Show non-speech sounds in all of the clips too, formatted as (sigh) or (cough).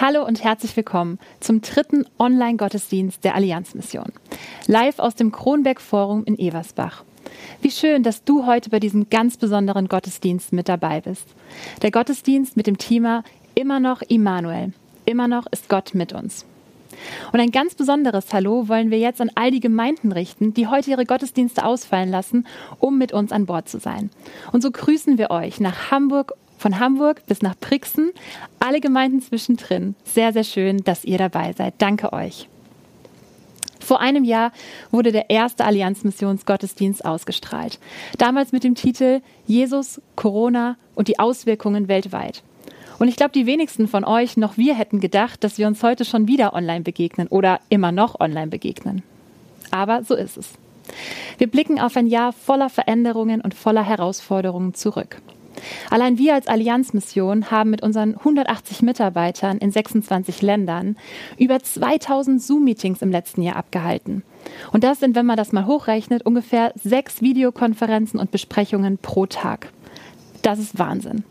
Hallo und herzlich willkommen zum dritten Online-Gottesdienst der Allianzmission. Live aus dem Kronberg Forum in Eversbach. Wie schön, dass du heute bei diesem ganz besonderen Gottesdienst mit dabei bist. Der Gottesdienst mit dem Thema Immer noch Immanuel. Immer noch ist Gott mit uns. Und ein ganz besonderes Hallo wollen wir jetzt an all die Gemeinden richten, die heute ihre Gottesdienste ausfallen lassen, um mit uns an Bord zu sein. Und so grüßen wir euch nach Hamburg von Hamburg bis nach Brixen, alle Gemeinden zwischendrin. Sehr, sehr schön, dass ihr dabei seid. Danke euch. Vor einem Jahr wurde der erste Allianzmissionsgottesdienst ausgestrahlt. Damals mit dem Titel Jesus, Corona und die Auswirkungen weltweit. Und ich glaube, die wenigsten von euch, noch wir hätten gedacht, dass wir uns heute schon wieder online begegnen oder immer noch online begegnen. Aber so ist es. Wir blicken auf ein Jahr voller Veränderungen und voller Herausforderungen zurück. Allein wir als Allianzmission haben mit unseren 180 Mitarbeitern in 26 Ländern über 2000 Zoom-Meetings im letzten Jahr abgehalten. Und das sind, wenn man das mal hochrechnet, ungefähr sechs Videokonferenzen und Besprechungen pro Tag. Das ist Wahnsinn.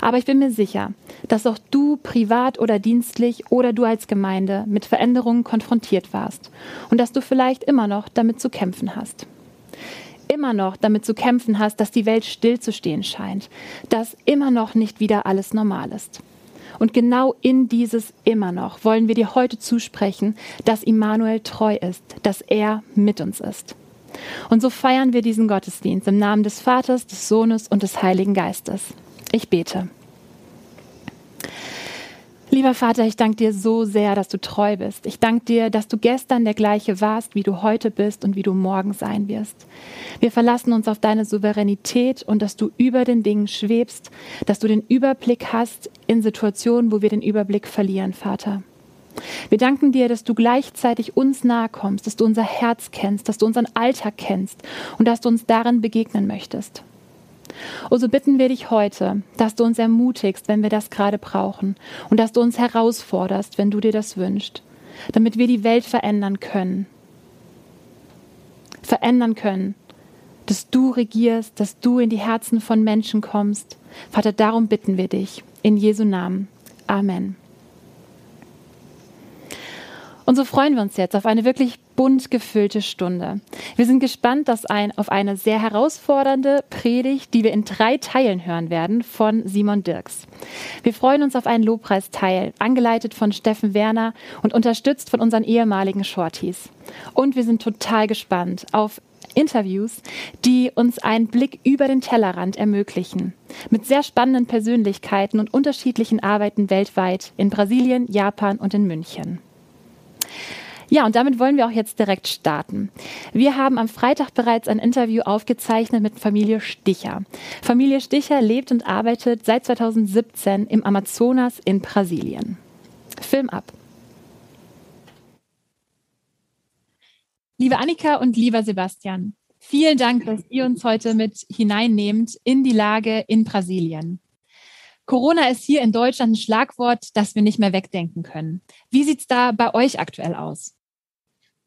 Aber ich bin mir sicher, dass auch du privat oder dienstlich oder du als Gemeinde mit Veränderungen konfrontiert warst und dass du vielleicht immer noch damit zu kämpfen hast immer noch damit zu kämpfen hast, dass die Welt stillzustehen scheint, dass immer noch nicht wieder alles normal ist. Und genau in dieses immer noch wollen wir dir heute zusprechen, dass Immanuel treu ist, dass er mit uns ist. Und so feiern wir diesen Gottesdienst im Namen des Vaters, des Sohnes und des Heiligen Geistes. Ich bete. Lieber Vater, ich danke dir so sehr, dass du treu bist. Ich danke dir, dass du gestern der gleiche warst, wie du heute bist und wie du morgen sein wirst. Wir verlassen uns auf deine Souveränität und dass du über den Dingen schwebst, dass du den Überblick hast in Situationen, wo wir den Überblick verlieren, Vater. Wir danken dir, dass du gleichzeitig uns nahe kommst, dass du unser Herz kennst, dass du unseren Alltag kennst und dass du uns darin begegnen möchtest. Und so bitten wir dich heute, dass du uns ermutigst, wenn wir das gerade brauchen und dass du uns herausforderst, wenn du dir das wünschst, damit wir die Welt verändern können. Verändern können, dass du regierst, dass du in die Herzen von Menschen kommst. Vater, darum bitten wir dich. In Jesu Namen. Amen. Und so freuen wir uns jetzt auf eine wirklich bunt gefüllte Stunde. Wir sind gespannt dass ein, auf eine sehr herausfordernde Predigt, die wir in drei Teilen hören werden, von Simon Dirks. Wir freuen uns auf einen Lobpreisteil, angeleitet von Steffen Werner und unterstützt von unseren ehemaligen Shorties. Und wir sind total gespannt auf Interviews, die uns einen Blick über den Tellerrand ermöglichen. Mit sehr spannenden Persönlichkeiten und unterschiedlichen Arbeiten weltweit in Brasilien, Japan und in München. Ja, und damit wollen wir auch jetzt direkt starten. Wir haben am Freitag bereits ein Interview aufgezeichnet mit Familie Sticher. Familie Sticher lebt und arbeitet seit 2017 im Amazonas in Brasilien. Film ab. Liebe Annika und lieber Sebastian, vielen Dank, dass ihr uns heute mit hineinnehmt in die Lage in Brasilien. Corona ist hier in Deutschland ein Schlagwort, das wir nicht mehr wegdenken können. Wie sieht es da bei euch aktuell aus?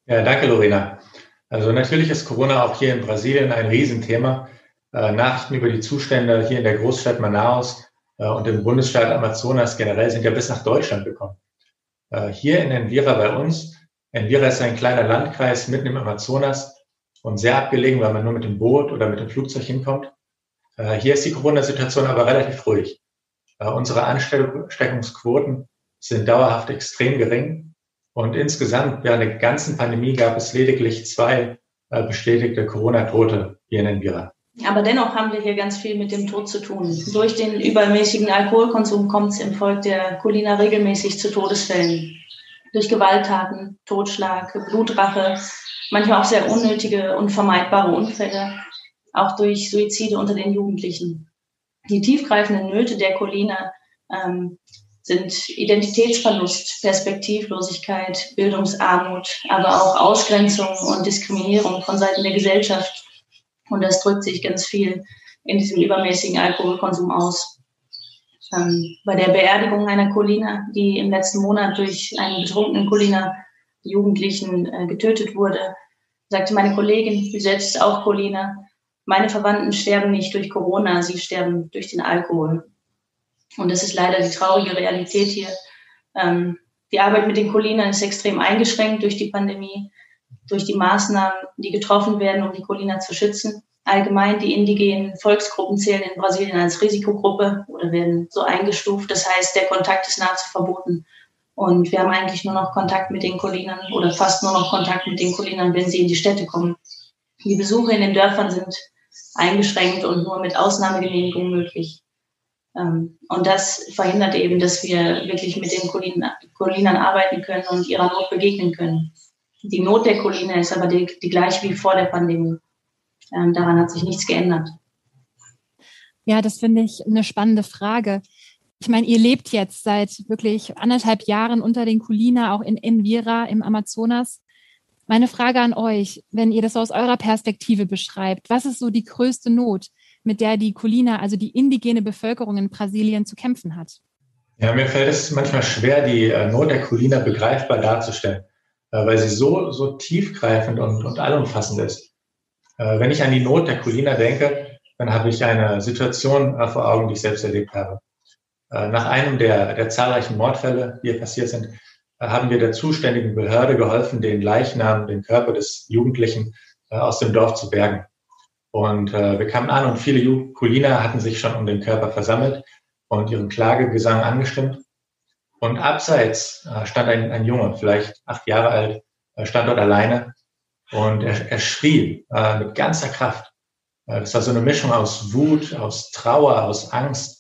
Ja, danke, Lorena. Also natürlich ist Corona auch hier in Brasilien ein Riesenthema. Äh, Nachrichten über die Zustände hier in der Großstadt Manaus äh, und im Bundesstaat Amazonas generell sind ja bis nach Deutschland gekommen. Äh, hier in Envira bei uns, Envira ist ein kleiner Landkreis mitten im Amazonas und sehr abgelegen, weil man nur mit dem Boot oder mit dem Flugzeug hinkommt. Hier ist die Corona-Situation aber relativ ruhig. Äh, unsere Ansteckungsquoten sind dauerhaft extrem gering und insgesamt während der ganzen Pandemie gab es lediglich zwei äh, bestätigte Corona-Tote hier in Envira. Aber dennoch haben wir hier ganz viel mit dem Tod zu tun. Durch den übermäßigen Alkoholkonsum kommt es im Volk der Colina regelmäßig zu Todesfällen. Durch Gewalttaten, Totschlag, Blutrache, manchmal auch sehr unnötige und vermeidbare Unfälle, auch durch Suizide unter den Jugendlichen. Die tiefgreifenden Nöte der Colina ähm, sind Identitätsverlust, Perspektivlosigkeit, Bildungsarmut, aber auch Ausgrenzung und Diskriminierung von Seiten der Gesellschaft. Und das drückt sich ganz viel in diesem übermäßigen Alkoholkonsum aus. Ähm, bei der Beerdigung einer Colina, die im letzten Monat durch einen betrunkenen Colina Jugendlichen äh, getötet wurde, sagte meine Kollegin, sie selbst ist auch Colina, meine Verwandten sterben nicht durch Corona, sie sterben durch den Alkohol. Und das ist leider die traurige Realität hier. Ähm, die Arbeit mit den Cholinern ist extrem eingeschränkt durch die Pandemie, durch die Maßnahmen, die getroffen werden, um die Choliner zu schützen. Allgemein die indigenen Volksgruppen zählen in Brasilien als Risikogruppe oder werden so eingestuft. Das heißt, der Kontakt ist nahezu verboten. Und wir haben eigentlich nur noch Kontakt mit den Cholinern oder fast nur noch Kontakt mit den Cholinern, wenn sie in die Städte kommen. Die Besuche in den Dörfern sind eingeschränkt und nur mit Ausnahmegenehmigung möglich. Ähm, und das verhindert eben, dass wir wirklich mit den Cholinern arbeiten können und ihrer Not begegnen können. Die Not der Choliner ist aber die, die gleiche wie vor der Pandemie. Ähm, daran hat sich nichts geändert. Ja, das finde ich eine spannende Frage. Ich meine, ihr lebt jetzt seit wirklich anderthalb Jahren unter den Kulina, auch in Envira im Amazonas. Meine Frage an euch, wenn ihr das aus eurer Perspektive beschreibt, was ist so die größte Not, mit der die Kulina, also die indigene Bevölkerung in Brasilien zu kämpfen hat? Ja, mir fällt es manchmal schwer, die äh, Not der Kulina begreifbar darzustellen, äh, weil sie so, so tiefgreifend und, und allumfassend ist. Äh, wenn ich an die Not der Kulina denke, dann habe ich eine Situation vor Augen, die ich selbst erlebt habe. Nach einem der, der zahlreichen Mordfälle, die hier passiert sind, haben wir der zuständigen Behörde geholfen, den Leichnam, den Körper des Jugendlichen aus dem Dorf zu bergen. Und äh, wir kamen an und viele Kulina hatten sich schon um den Körper versammelt und ihren Klagegesang angestimmt. Und abseits äh, stand ein, ein Junge, vielleicht acht Jahre alt, äh, stand dort alleine und er, er schrie äh, mit ganzer Kraft. Äh, das war so eine Mischung aus Wut, aus Trauer, aus Angst.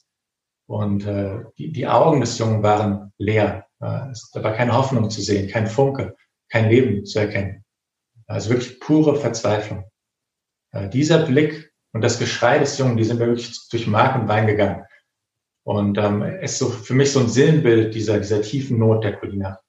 Und äh, die, die Augen des Jungen waren leer. Äh, es, da war keine Hoffnung zu sehen, kein Funke, kein Leben zu erkennen. Also wirklich pure Verzweiflung. Äh, dieser Blick und das Geschrei des Jungen, die sind wirklich durch Mark und Bein gegangen. Und ähm, ist so für mich so ein Sinnbild dieser, dieser tiefen Not der Kulina.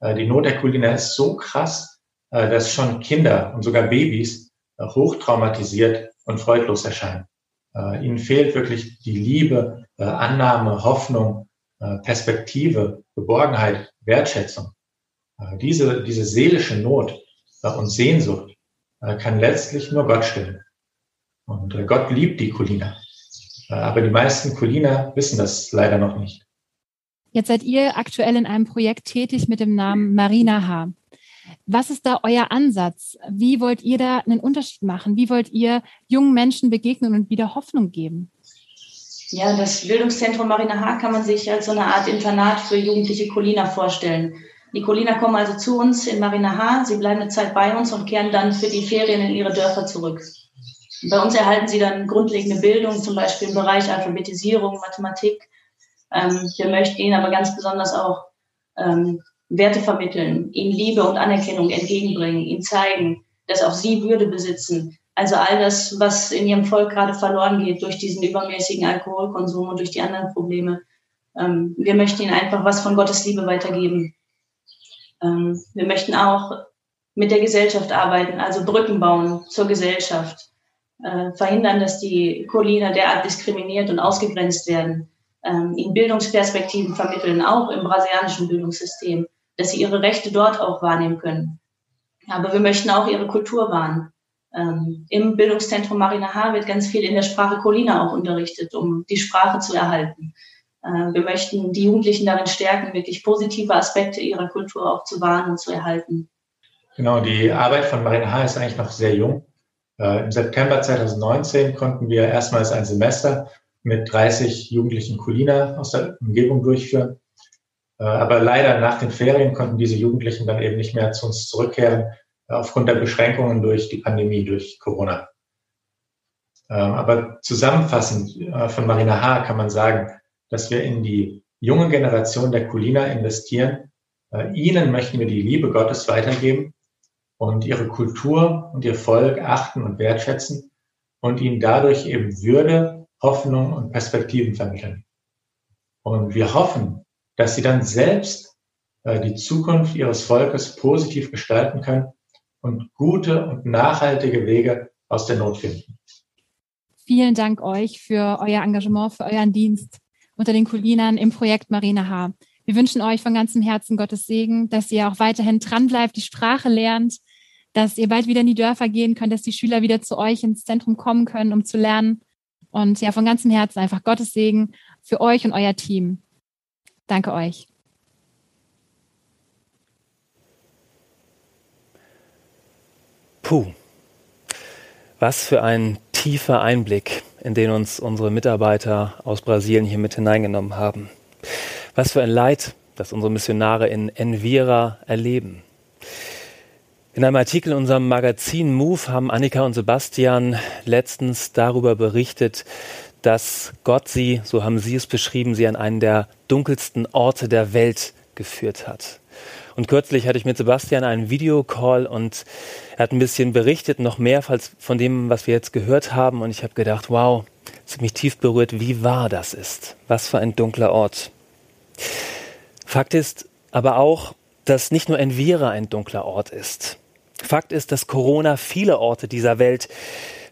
Äh, die Not der Kulina ist so krass, äh, dass schon Kinder und sogar Babys äh, hochtraumatisiert und freudlos erscheinen. Äh, ihnen fehlt wirklich die Liebe, äh, Annahme, Hoffnung, äh, Perspektive, Geborgenheit, Wertschätzung. Äh, diese, diese seelische Not äh, und Sehnsucht, äh, kann letztlich nur Gott stillen. Und äh, Gott liebt die Kulina. Aber die meisten Kulina wissen das leider noch nicht. Jetzt seid ihr aktuell in einem Projekt tätig mit dem Namen Marina H. Was ist da euer Ansatz? Wie wollt ihr da einen Unterschied machen? Wie wollt ihr jungen Menschen begegnen und wieder Hoffnung geben? Ja, das Bildungszentrum Marina H kann man sich als so eine Art Internat für jugendliche Kulina vorstellen. Die Coliner kommen also zu uns in Marina H. Sie bleiben eine Zeit bei uns und kehren dann für die Ferien in ihre Dörfer zurück. Bei uns erhalten sie dann grundlegende Bildung, zum Beispiel im Bereich Alphabetisierung, Mathematik. Ähm, wir möchten ihnen aber ganz besonders auch ähm, Werte vermitteln, ihnen Liebe und Anerkennung entgegenbringen, ihnen zeigen, dass auch sie Würde besitzen. Also all das, was in ihrem Volk gerade verloren geht durch diesen übermäßigen Alkoholkonsum und durch die anderen Probleme. Ähm, wir möchten ihnen einfach was von Gottes Liebe weitergeben. Ähm, wir möchten auch mit der Gesellschaft arbeiten, also Brücken bauen zur Gesellschaft, äh, verhindern, dass die Koliner derart diskriminiert und ausgegrenzt werden, ähm, ihnen Bildungsperspektiven vermitteln, auch im brasilianischen Bildungssystem, dass sie ihre Rechte dort auch wahrnehmen können. Aber wir möchten auch ihre Kultur wahren. Ähm, Im Bildungszentrum Marina H. wird ganz viel in der Sprache Kolina auch unterrichtet, um die Sprache zu erhalten. Äh, wir möchten die Jugendlichen darin stärken, wirklich positive Aspekte ihrer Kultur auch zu wahren und zu erhalten. Genau, die Arbeit von Marina H. ist eigentlich noch sehr jung. Äh, Im September 2019 konnten wir erstmals ein Semester mit 30 jugendlichen Kulina aus der Umgebung durchführen. Äh, aber leider nach den Ferien konnten diese Jugendlichen dann eben nicht mehr zu uns zurückkehren, aufgrund der Beschränkungen durch die Pandemie, durch Corona. Aber zusammenfassend von Marina H. kann man sagen, dass wir in die junge Generation der Kulina investieren. Äh, ihnen möchten wir die Liebe Gottes weitergeben und ihre Kultur und ihr Volk achten und wertschätzen und ihnen dadurch eben Würde, Hoffnung und Perspektiven vermitteln. Und wir hoffen, dass sie dann selbst äh, die Zukunft ihres Volkes positiv gestalten können und gute und nachhaltige Wege aus der Not finden. Vielen Dank euch für euer Engagement, für euren Dienst unter den Kulinern im Projekt Marina H. Wir wünschen euch von ganzem Herzen Gottes Segen, dass ihr auch weiterhin dranbleibt, die Sprache lernt, dass ihr bald wieder in die Dörfer gehen könnt, dass die Schüler wieder zu euch ins Zentrum kommen können, um zu lernen. Und ja, von ganzem Herzen einfach Gottes Segen für euch und euer Team. Danke euch. Puh, was für ein tiefer Einblick, in den uns unsere Mitarbeiter aus Brasilien hier mit hineingenommen haben. Was für ein Leid, das unsere Missionare in Envira erleben. In einem Artikel in unserem Magazin Move haben Annika und Sebastian letztens darüber berichtet, dass Gott sie, so haben sie es beschrieben, sie an einen der dunkelsten Orte der Welt geführt hat. Und kürzlich hatte ich mit Sebastian einen Videocall und er hat ein bisschen berichtet, noch mehr von dem, was wir jetzt gehört haben. Und ich habe gedacht, wow, mich tief berührt, wie wahr das ist. Was für ein dunkler Ort. Fakt ist aber auch, dass nicht nur Envira ein dunkler Ort ist. Fakt ist, dass Corona viele Orte dieser Welt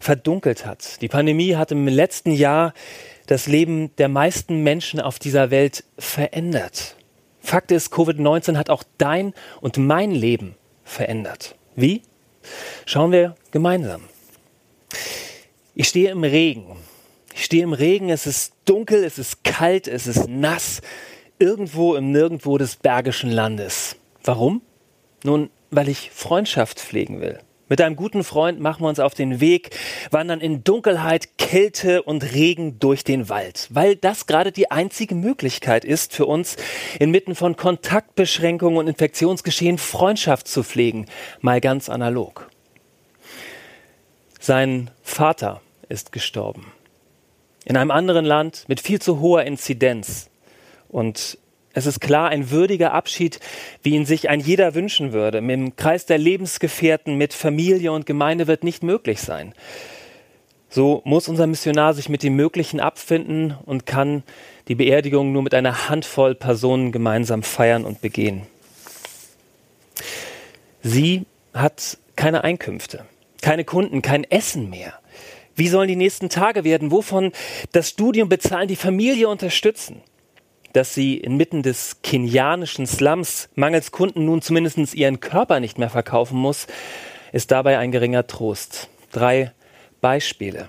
verdunkelt hat. Die Pandemie hat im letzten Jahr das Leben der meisten Menschen auf dieser Welt verändert. Fakt ist, Covid-19 hat auch dein und mein Leben verändert. Wie? Schauen wir gemeinsam. Ich stehe im Regen. Ich stehe im Regen, es ist dunkel, es ist kalt, es ist nass, irgendwo im Nirgendwo des Bergischen Landes. Warum? Nun, weil ich Freundschaft pflegen will. Mit einem guten Freund machen wir uns auf den Weg, wandern in Dunkelheit, Kälte und Regen durch den Wald, weil das gerade die einzige Möglichkeit ist für uns, inmitten von Kontaktbeschränkungen und Infektionsgeschehen Freundschaft zu pflegen, mal ganz analog. Sein Vater ist gestorben. In einem anderen Land mit viel zu hoher Inzidenz. Und es ist klar ein würdiger Abschied, wie ihn sich ein jeder wünschen würde. Dem Kreis der Lebensgefährten, mit Familie und Gemeinde wird nicht möglich sein. So muss unser Missionar sich mit dem Möglichen abfinden und kann die Beerdigung nur mit einer Handvoll Personen gemeinsam feiern und begehen. Sie hat keine Einkünfte, keine Kunden, kein Essen mehr. Wie sollen die nächsten Tage werden? Wovon das Studium bezahlen, die Familie unterstützen? Dass sie inmitten des kenianischen Slums mangels Kunden nun zumindest ihren Körper nicht mehr verkaufen muss, ist dabei ein geringer Trost. Drei Beispiele.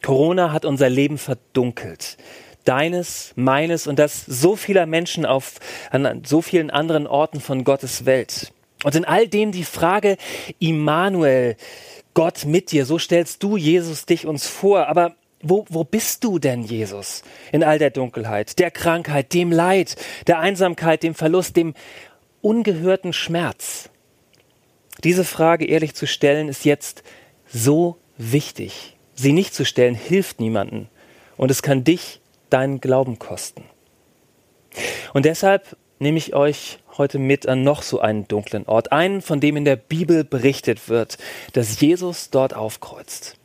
Corona hat unser Leben verdunkelt. Deines, meines und das so vieler Menschen auf an so vielen anderen Orten von Gottes Welt. Und in all dem die Frage, Immanuel, Gott mit dir, so stellst du Jesus dich uns vor. Aber wo, wo bist du denn, Jesus, in all der Dunkelheit, der Krankheit, dem Leid, der Einsamkeit, dem Verlust, dem ungehörten Schmerz? Diese Frage ehrlich zu stellen, ist jetzt so wichtig. Sie nicht zu stellen, hilft niemanden. Und es kann dich deinen Glauben kosten. Und deshalb nehme ich euch heute mit an noch so einen dunklen Ort, einen, von dem in der Bibel berichtet wird, dass Jesus dort aufkreuzt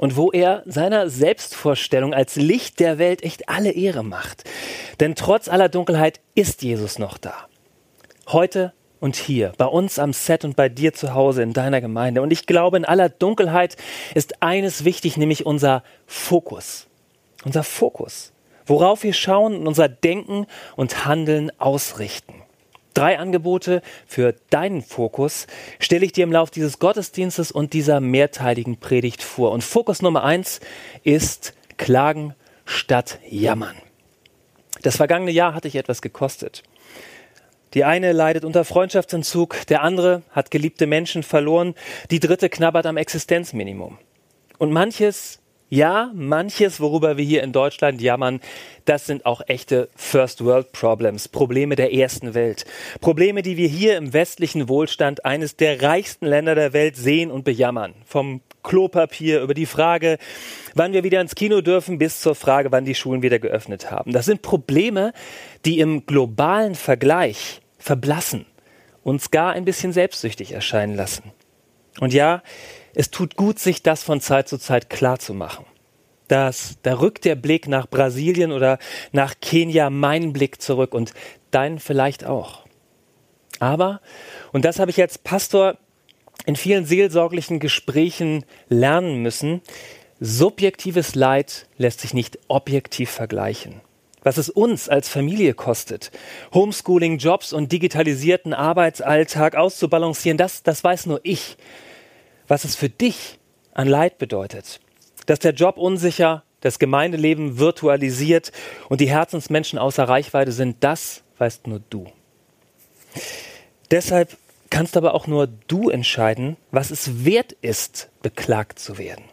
und wo er seiner Selbstvorstellung als Licht der Welt echt alle Ehre macht. Denn trotz aller Dunkelheit ist Jesus noch da. Heute und hier, bei uns am Set und bei dir zu Hause in deiner Gemeinde. Und ich glaube, in aller Dunkelheit ist eines wichtig, nämlich unser Fokus. Unser Fokus. Worauf wir schauen und unser Denken und Handeln ausrichten drei Angebote für deinen Fokus stelle ich dir im Laufe dieses Gottesdienstes und dieser mehrteiligen Predigt vor. Und Fokus Nummer eins ist Klagen statt Jammern. Das vergangene Jahr hatte ich etwas gekostet. Die eine leidet unter Freundschaftsentzug, der andere hat geliebte Menschen verloren, die dritte knabbert am Existenzminimum. Und manches ja, manches, worüber wir hier in Deutschland jammern, das sind auch echte First World Problems, Probleme der ersten Welt. Probleme, die wir hier im westlichen Wohlstand eines der reichsten Länder der Welt sehen und bejammern. Vom Klopapier über die Frage, wann wir wieder ins Kino dürfen, bis zur Frage, wann die Schulen wieder geöffnet haben. Das sind Probleme, die im globalen Vergleich verblassen, uns gar ein bisschen selbstsüchtig erscheinen lassen. Und ja, es tut gut, sich das von Zeit zu Zeit klar zu machen. Das, da rückt der Blick nach Brasilien oder nach Kenia meinen Blick zurück und deinen vielleicht auch. Aber, und das habe ich als Pastor in vielen seelsorglichen Gesprächen lernen müssen, subjektives Leid lässt sich nicht objektiv vergleichen. Was es uns als Familie kostet, Homeschooling, Jobs und digitalisierten Arbeitsalltag auszubalancieren, das, das weiß nur ich was es für dich an Leid bedeutet. Dass der Job unsicher, das Gemeindeleben virtualisiert und die Herzensmenschen außer Reichweite sind, das weißt nur du. Deshalb kannst aber auch nur du entscheiden, was es wert ist, beklagt zu werden.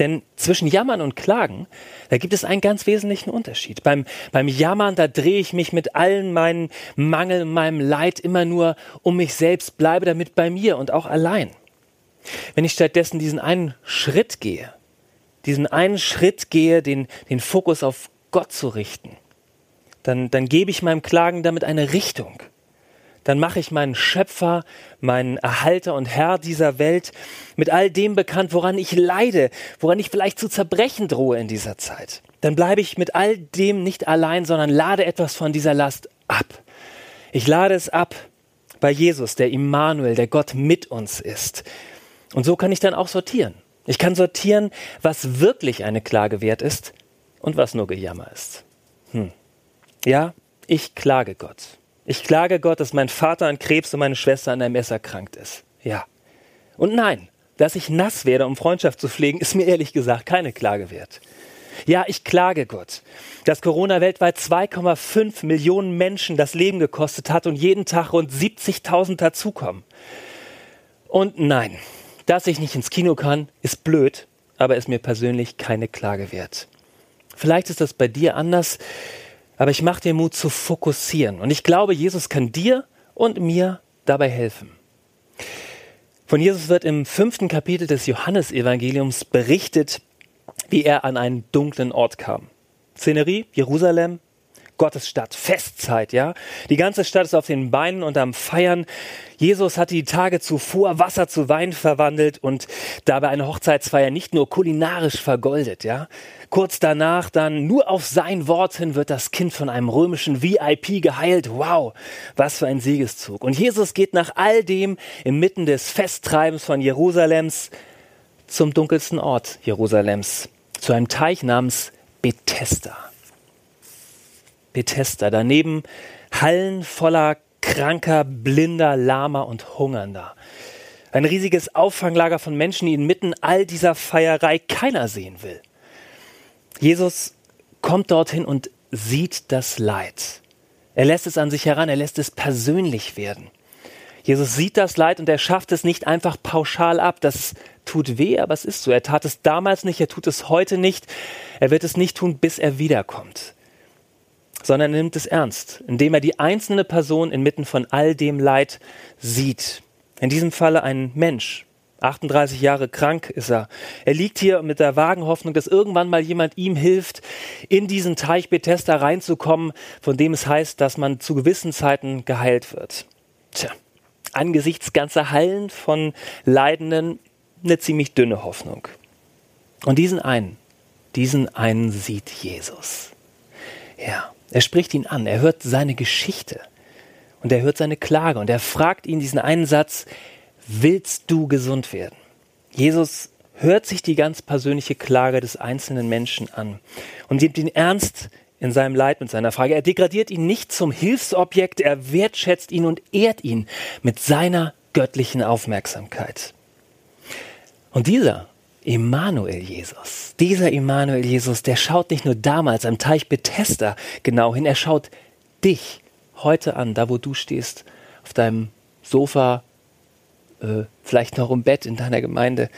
Denn zwischen Jammern und Klagen, da gibt es einen ganz wesentlichen Unterschied. Beim, beim Jammern, da drehe ich mich mit allen meinen Mangel, meinem Leid immer nur um mich selbst, bleibe damit bei mir und auch allein. Wenn ich stattdessen diesen einen Schritt gehe, diesen einen Schritt gehe, den, den Fokus auf Gott zu richten, dann, dann gebe ich meinem Klagen damit eine Richtung dann mache ich meinen Schöpfer, meinen Erhalter und Herr dieser Welt mit all dem bekannt, woran ich leide, woran ich vielleicht zu zerbrechen drohe in dieser Zeit. Dann bleibe ich mit all dem nicht allein, sondern lade etwas von dieser Last ab. Ich lade es ab bei Jesus, der Immanuel, der Gott mit uns ist. Und so kann ich dann auch sortieren. Ich kann sortieren, was wirklich eine Klage wert ist und was nur Gejammer ist. Hm. Ja, ich klage Gott. Ich klage Gott, dass mein Vater an Krebs und meine Schwester an einem Messer erkrankt ist. Ja. Und nein, dass ich nass werde, um Freundschaft zu pflegen, ist mir ehrlich gesagt keine Klage wert. Ja, ich klage Gott, dass Corona weltweit 2,5 Millionen Menschen das Leben gekostet hat und jeden Tag rund 70.000 dazukommen. Und nein, dass ich nicht ins Kino kann, ist blöd, aber ist mir persönlich keine Klage wert. Vielleicht ist das bei dir anders. Aber ich mache dir Mut zu fokussieren. Und ich glaube, Jesus kann dir und mir dabei helfen. Von Jesus wird im fünften Kapitel des Johannesevangeliums berichtet, wie er an einen dunklen Ort kam. Szenerie, Jerusalem, Gottes Stadt, Festzeit, ja. Die ganze Stadt ist auf den Beinen und am Feiern. Jesus hat die Tage zuvor Wasser zu Wein verwandelt und dabei eine Hochzeitsfeier nicht nur kulinarisch vergoldet, ja. Kurz danach dann nur auf sein Wort hin wird das Kind von einem römischen VIP geheilt. Wow, was für ein Siegeszug. Und Jesus geht nach all dem inmitten des Festtreibens von Jerusalems zum dunkelsten Ort Jerusalems, zu einem Teich namens Bethesda. Bethesda, daneben Hallen voller kranker, blinder, lahmer und hungernder. Ein riesiges Auffanglager von Menschen, die inmitten all dieser Feierei keiner sehen will. Jesus kommt dorthin und sieht das Leid. Er lässt es an sich heran, er lässt es persönlich werden. Jesus sieht das Leid und er schafft es nicht einfach pauschal ab. Das tut weh, aber es ist so. Er tat es damals nicht, er tut es heute nicht. Er wird es nicht tun, bis er wiederkommt sondern er nimmt es ernst, indem er die einzelne Person inmitten von all dem Leid sieht. In diesem Falle ein Mensch. 38 Jahre krank ist er. Er liegt hier mit der vagen Hoffnung, dass irgendwann mal jemand ihm hilft, in diesen Teich Bethesda reinzukommen, von dem es heißt, dass man zu gewissen Zeiten geheilt wird. Tja, angesichts ganzer Hallen von Leidenden eine ziemlich dünne Hoffnung. Und diesen einen, diesen einen sieht Jesus. Ja, er spricht ihn an, er hört seine Geschichte und er hört seine Klage und er fragt ihn diesen einen Satz, willst du gesund werden? Jesus hört sich die ganz persönliche Klage des einzelnen Menschen an und nimmt ihn ernst in seinem Leid mit seiner Frage. Er degradiert ihn nicht zum Hilfsobjekt, er wertschätzt ihn und ehrt ihn mit seiner göttlichen Aufmerksamkeit. Und dieser Immanuel Jesus. Dieser Immanuel Jesus, der schaut nicht nur damals am Teich Bethesda genau hin, er schaut dich heute an, da wo du stehst, auf deinem Sofa, äh, vielleicht noch im Bett in deiner Gemeinde.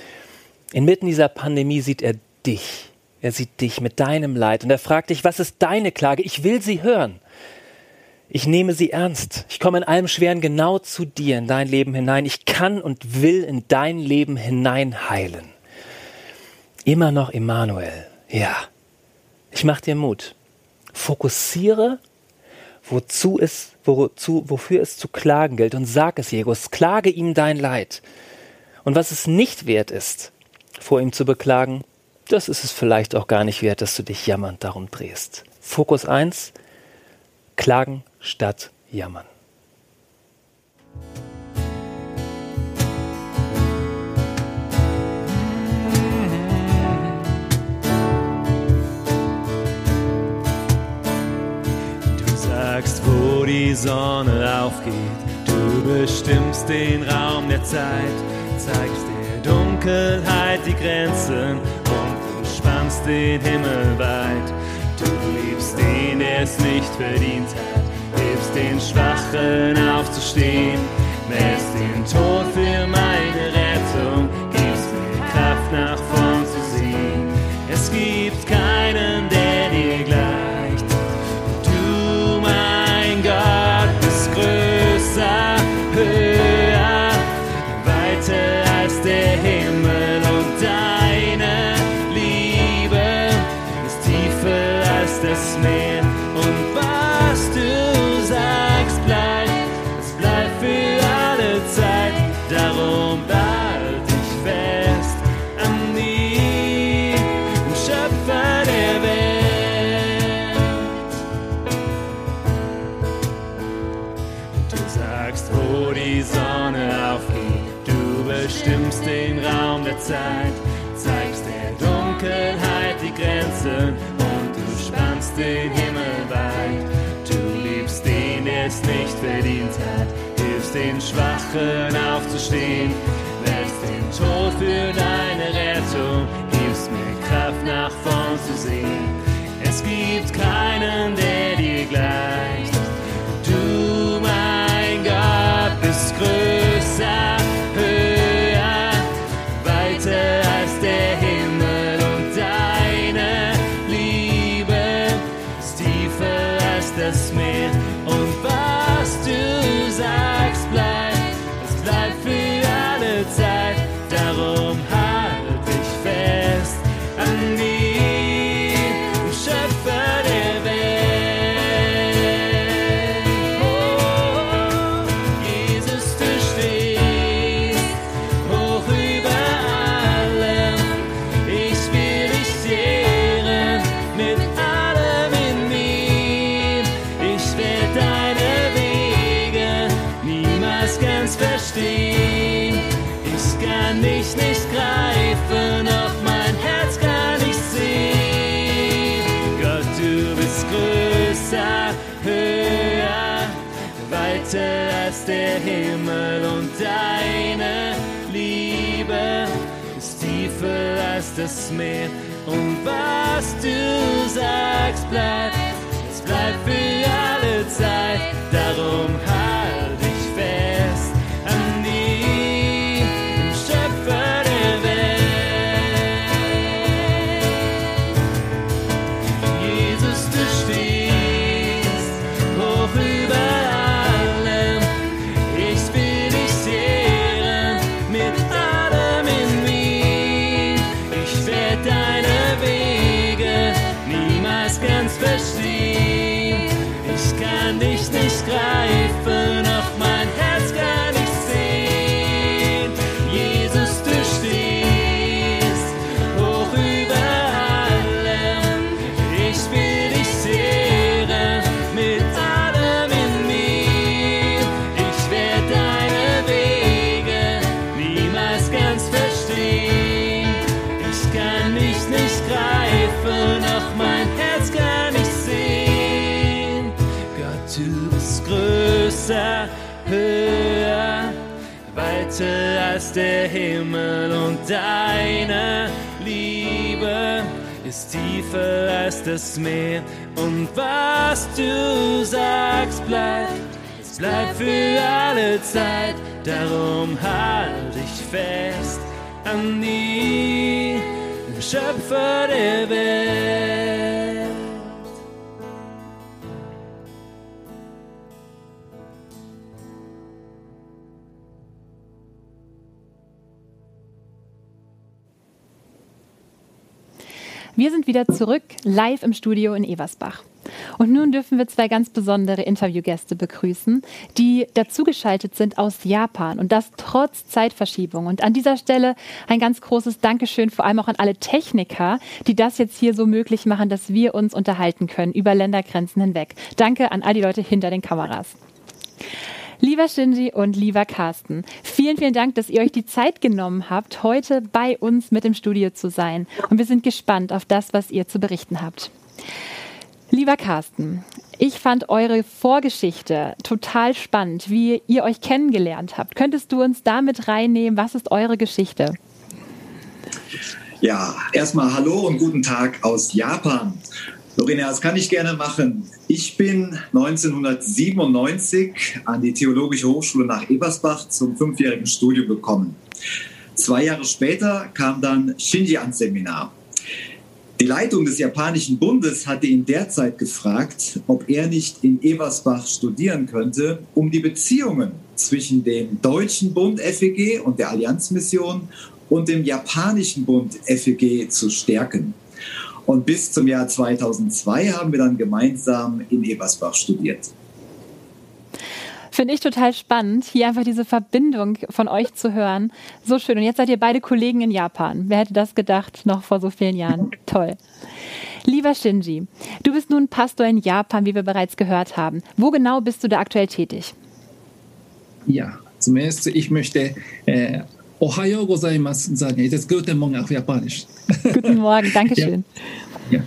Inmitten dieser Pandemie sieht er dich. Er sieht dich mit deinem Leid und er fragt dich, was ist deine Klage? Ich will sie hören. Ich nehme sie ernst. Ich komme in allem Schweren genau zu dir in dein Leben hinein. Ich kann und will in dein Leben hinein heilen. Immer noch Immanuel. Ja. Ich mach dir Mut. Fokussiere, wozu es, wozu, wofür es zu klagen gilt und sag es Jesus. Klage ihm dein Leid. Und was es nicht wert ist, vor ihm zu beklagen, das ist es vielleicht auch gar nicht wert, dass du dich jammernd darum drehst. Fokus 1, klagen statt jammern. sagst, wo die Sonne aufgeht. Du bestimmst den Raum der Zeit, zeigst der Dunkelheit die Grenzen und umspannst den Himmel weit. Du liebst den, der es nicht verdient hat, hilfst den Schwachen aufzustehen, lässt den Tod für meine Rettung, gibst mir Kraft nach vorne. her. Zeit, zeigst der Dunkelheit die Grenzen und du spannst den Himmel weit. Du liebst den, der es nicht verdient hat, hilfst den Schwachen aufzustehen, lässt den Tod für deine das Meer. Und was du sagst, bleibt, der Himmel und deine Liebe ist tiefer als das Meer. Und was du sagst, bleibt, es bleibt für alle Zeit. Darum halt dich fest an die Schöpfer der Welt. Wieder zurück, live im Studio in Eversbach. Und nun dürfen wir zwei ganz besondere Interviewgäste begrüßen, die dazugeschaltet sind aus Japan und das trotz Zeitverschiebung. Und an dieser Stelle ein ganz großes Dankeschön vor allem auch an alle Techniker, die das jetzt hier so möglich machen, dass wir uns unterhalten können über Ländergrenzen hinweg. Danke an all die Leute hinter den Kameras. Lieber Shinji und lieber Carsten, vielen, vielen Dank, dass ihr euch die Zeit genommen habt, heute bei uns mit im Studio zu sein. Und wir sind gespannt auf das, was ihr zu berichten habt. Lieber Carsten, ich fand eure Vorgeschichte total spannend, wie ihr euch kennengelernt habt. Könntest du uns damit reinnehmen? Was ist eure Geschichte? Ja, erstmal Hallo und guten Tag aus Japan. Lorena, das kann ich gerne machen. Ich bin 1997 an die Theologische Hochschule nach Ebersbach zum fünfjährigen Studium gekommen. Zwei Jahre später kam dann Shinji ans Seminar. Die Leitung des Japanischen Bundes hatte ihn derzeit gefragt, ob er nicht in Eversbach studieren könnte, um die Beziehungen zwischen dem Deutschen Bund FEG und der Allianzmission und dem Japanischen Bund FEG zu stärken. Und bis zum Jahr 2002 haben wir dann gemeinsam in Ebersbach studiert. Finde ich total spannend, hier einfach diese Verbindung von euch zu hören. So schön. Und jetzt seid ihr beide Kollegen in Japan. Wer hätte das gedacht, noch vor so vielen Jahren? (laughs) Toll. Lieber Shinji, du bist nun Pastor in Japan, wie wir bereits gehört haben. Wo genau bist du da aktuell tätig? Ja, zunächst, ich möchte äh, Ohayo gozaimasu sagen. Das ist Guten Morgen auf Japanisch. Guten Morgen, danke schön. Ja. ja.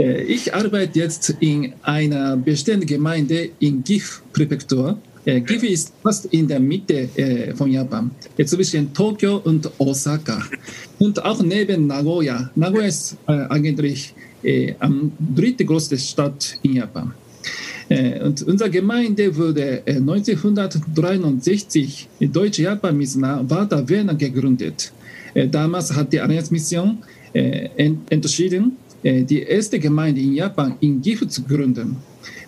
Äh, ich arbeite jetzt in einer bestimmten Gemeinde in Gifu-Präfektur. Äh, Gifu ist fast in der Mitte äh, von Japan, zwischen Tokio und Osaka. Und auch neben Nagoya. Nagoya ist eigentlich äh, am drittgrößte Stadt in Japan. Äh, und unsere Gemeinde wurde 1963 äh, Deutsch-Japan-Missionar Walter Werner gegründet. Äh, damals hat die Allianz-Mission entschieden, die erste Gemeinde in Japan in Gifu zu gründen,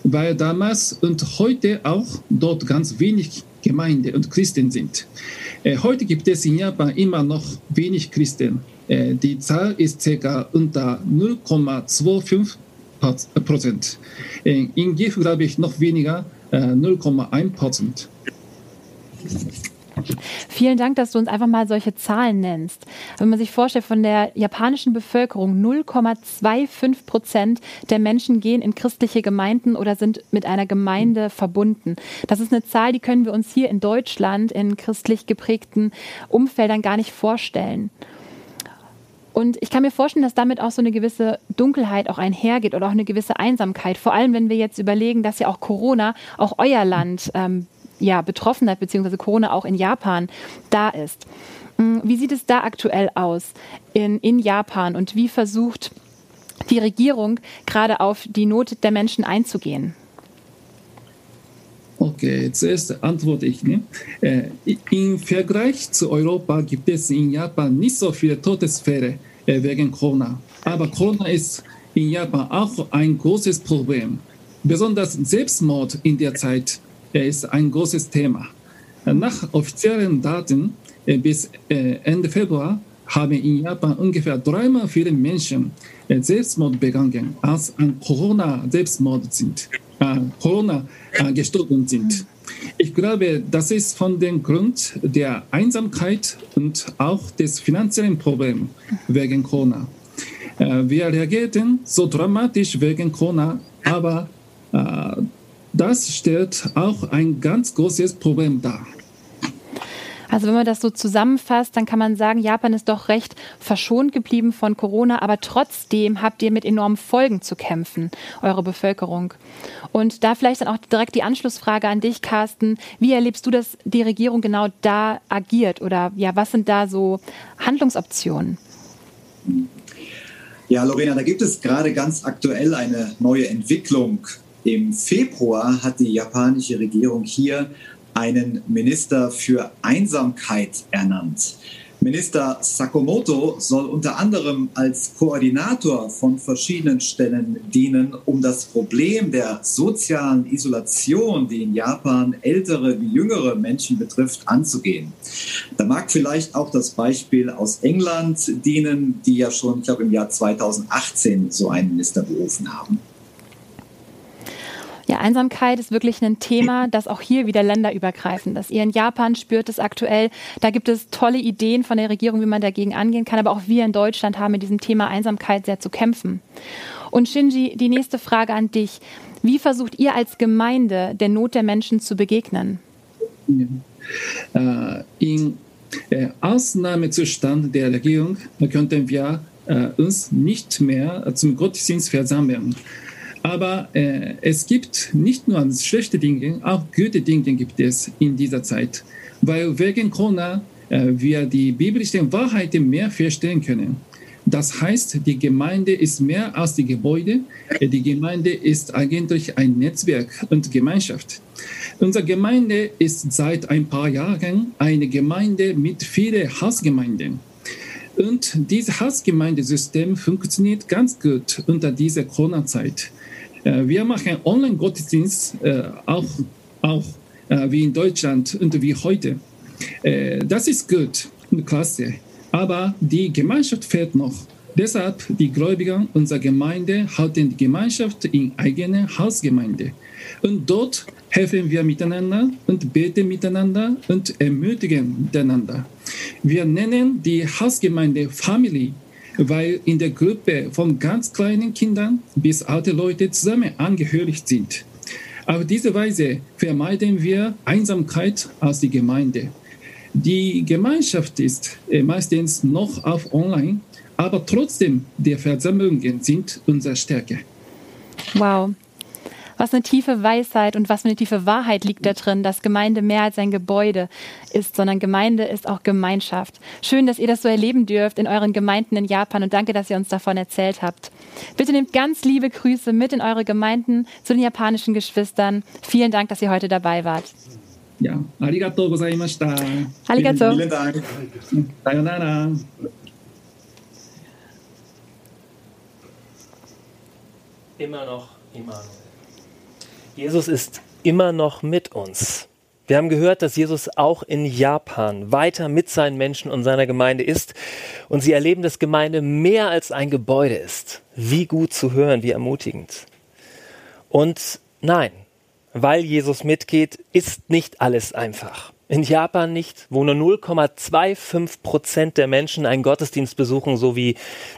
weil damals und heute auch dort ganz wenig Gemeinde und Christen sind. Heute gibt es in Japan immer noch wenig Christen. Die Zahl ist ca. unter 0,25 Prozent. In GIF glaube ich noch weniger, 0,1 äh, Prozent. Vielen Dank, dass du uns einfach mal solche Zahlen nennst. Wenn man sich vorstellt, von der japanischen Bevölkerung 0,25 Prozent der Menschen gehen in christliche Gemeinden oder sind mit einer Gemeinde verbunden. Das ist eine Zahl, die können wir uns hier in Deutschland in christlich geprägten Umfeldern gar nicht vorstellen. Und ich kann mir vorstellen, dass damit auch so eine gewisse Dunkelheit auch einhergeht oder auch eine gewisse Einsamkeit. Vor allem, wenn wir jetzt überlegen, dass ja auch Corona auch euer Land ähm, ja, betroffen hat, beziehungsweise Corona auch in Japan da ist. Mm, wie sieht es da aktuell aus in, in Japan und wie versucht die Regierung gerade auf die Not der Menschen einzugehen? Okay, zuerst antworte ich. Ne? Äh, Im Vergleich zu Europa gibt es in Japan nicht so viele Todesfälle äh, wegen Corona. Aber Corona ist in Japan auch ein großes Problem. Besonders Selbstmord in der Zeit äh, ist ein großes Thema. Nach offiziellen Daten bis Ende Februar haben in Japan ungefähr dreimal viele Menschen Selbstmord begangen, als an Corona Selbstmord sind. Corona gestorben sind. Ich glaube, das ist von dem Grund der Einsamkeit und auch des finanziellen Problems wegen Corona. Äh, wir reagierten so dramatisch wegen Corona, aber äh, das stellt auch ein ganz großes Problem dar. Also wenn man das so zusammenfasst, dann kann man sagen, Japan ist doch recht verschont geblieben von Corona, aber trotzdem habt ihr mit enormen Folgen zu kämpfen, eure Bevölkerung. Und da vielleicht dann auch direkt die Anschlussfrage an dich, Carsten. Wie erlebst du, dass die Regierung genau da agiert? Oder ja, was sind da so Handlungsoptionen? Ja, Lorena, da gibt es gerade ganz aktuell eine neue Entwicklung. Im Februar hat die japanische Regierung hier einen Minister für Einsamkeit ernannt. Minister Sakamoto soll unter anderem als Koordinator von verschiedenen Stellen dienen, um das Problem der sozialen Isolation, die in Japan ältere wie jüngere Menschen betrifft, anzugehen. Da mag vielleicht auch das Beispiel aus England dienen, die ja schon, ich glaube, im Jahr 2018 so einen Minister berufen haben. Ja, Einsamkeit ist wirklich ein Thema, das auch hier wieder länderübergreifend ist. Ihr in Japan spürt es aktuell. Da gibt es tolle Ideen von der Regierung, wie man dagegen angehen kann. Aber auch wir in Deutschland haben mit diesem Thema Einsamkeit sehr zu kämpfen. Und Shinji, die nächste Frage an dich. Wie versucht ihr als Gemeinde der Not der Menschen zu begegnen? Ja. Äh, in äh, Ausnahmezustand der Regierung könnten wir äh, uns nicht mehr zum Gottesdienst versammeln. Aber äh, es gibt nicht nur schlechte Dinge, auch gute Dinge gibt es in dieser Zeit, weil wegen Corona äh, wir die biblischen Wahrheiten mehr verstehen können. Das heißt, die Gemeinde ist mehr als die Gebäude. Äh, die Gemeinde ist eigentlich ein Netzwerk und Gemeinschaft. Unsere Gemeinde ist seit ein paar Jahren eine Gemeinde mit vielen Hausgemeinden. Und dieses Hausgemeindesystem funktioniert ganz gut unter dieser Corona-Zeit. Äh, wir machen Online-Gottesdienst äh, auch, auch äh, wie in Deutschland und wie heute. Das ist gut und klasse, aber die Gemeinschaft fehlt noch. Deshalb die Gläubigen unserer Gemeinde halten die Gemeinschaft in eigene Hausgemeinde. Und dort helfen wir miteinander und beten miteinander und ermutigen miteinander. Wir nennen die Hausgemeinde Family weil in der Gruppe von ganz kleinen Kindern bis alte Leute zusammen angehörig sind. Auf diese Weise vermeiden wir Einsamkeit aus der Gemeinde. Die Gemeinschaft ist äh, meistens noch auf Online, aber trotzdem die Versammlungen sind unsere Stärke. Wow. Was eine tiefe Weisheit und was eine tiefe Wahrheit liegt da drin, dass Gemeinde mehr als ein Gebäude ist, sondern Gemeinde ist auch Gemeinschaft. Schön, dass ihr das so erleben dürft in euren Gemeinden in Japan und danke, dass ihr uns davon erzählt habt. Bitte nehmt ganz liebe Grüße mit in eure Gemeinden zu den japanischen Geschwistern. Vielen Dank, dass ihr heute dabei wart. Ja, arigatou gozaimashita. Arigato. Vielen Dank. Sayonara. Immer noch Immanuel. Jesus ist immer noch mit uns. Wir haben gehört, dass Jesus auch in Japan weiter mit seinen Menschen und seiner Gemeinde ist. Und sie erleben, dass Gemeinde mehr als ein Gebäude ist. Wie gut zu hören, wie ermutigend. Und nein, weil Jesus mitgeht, ist nicht alles einfach. In Japan nicht, wo nur 0,25 Prozent der Menschen einen Gottesdienst besuchen, so wie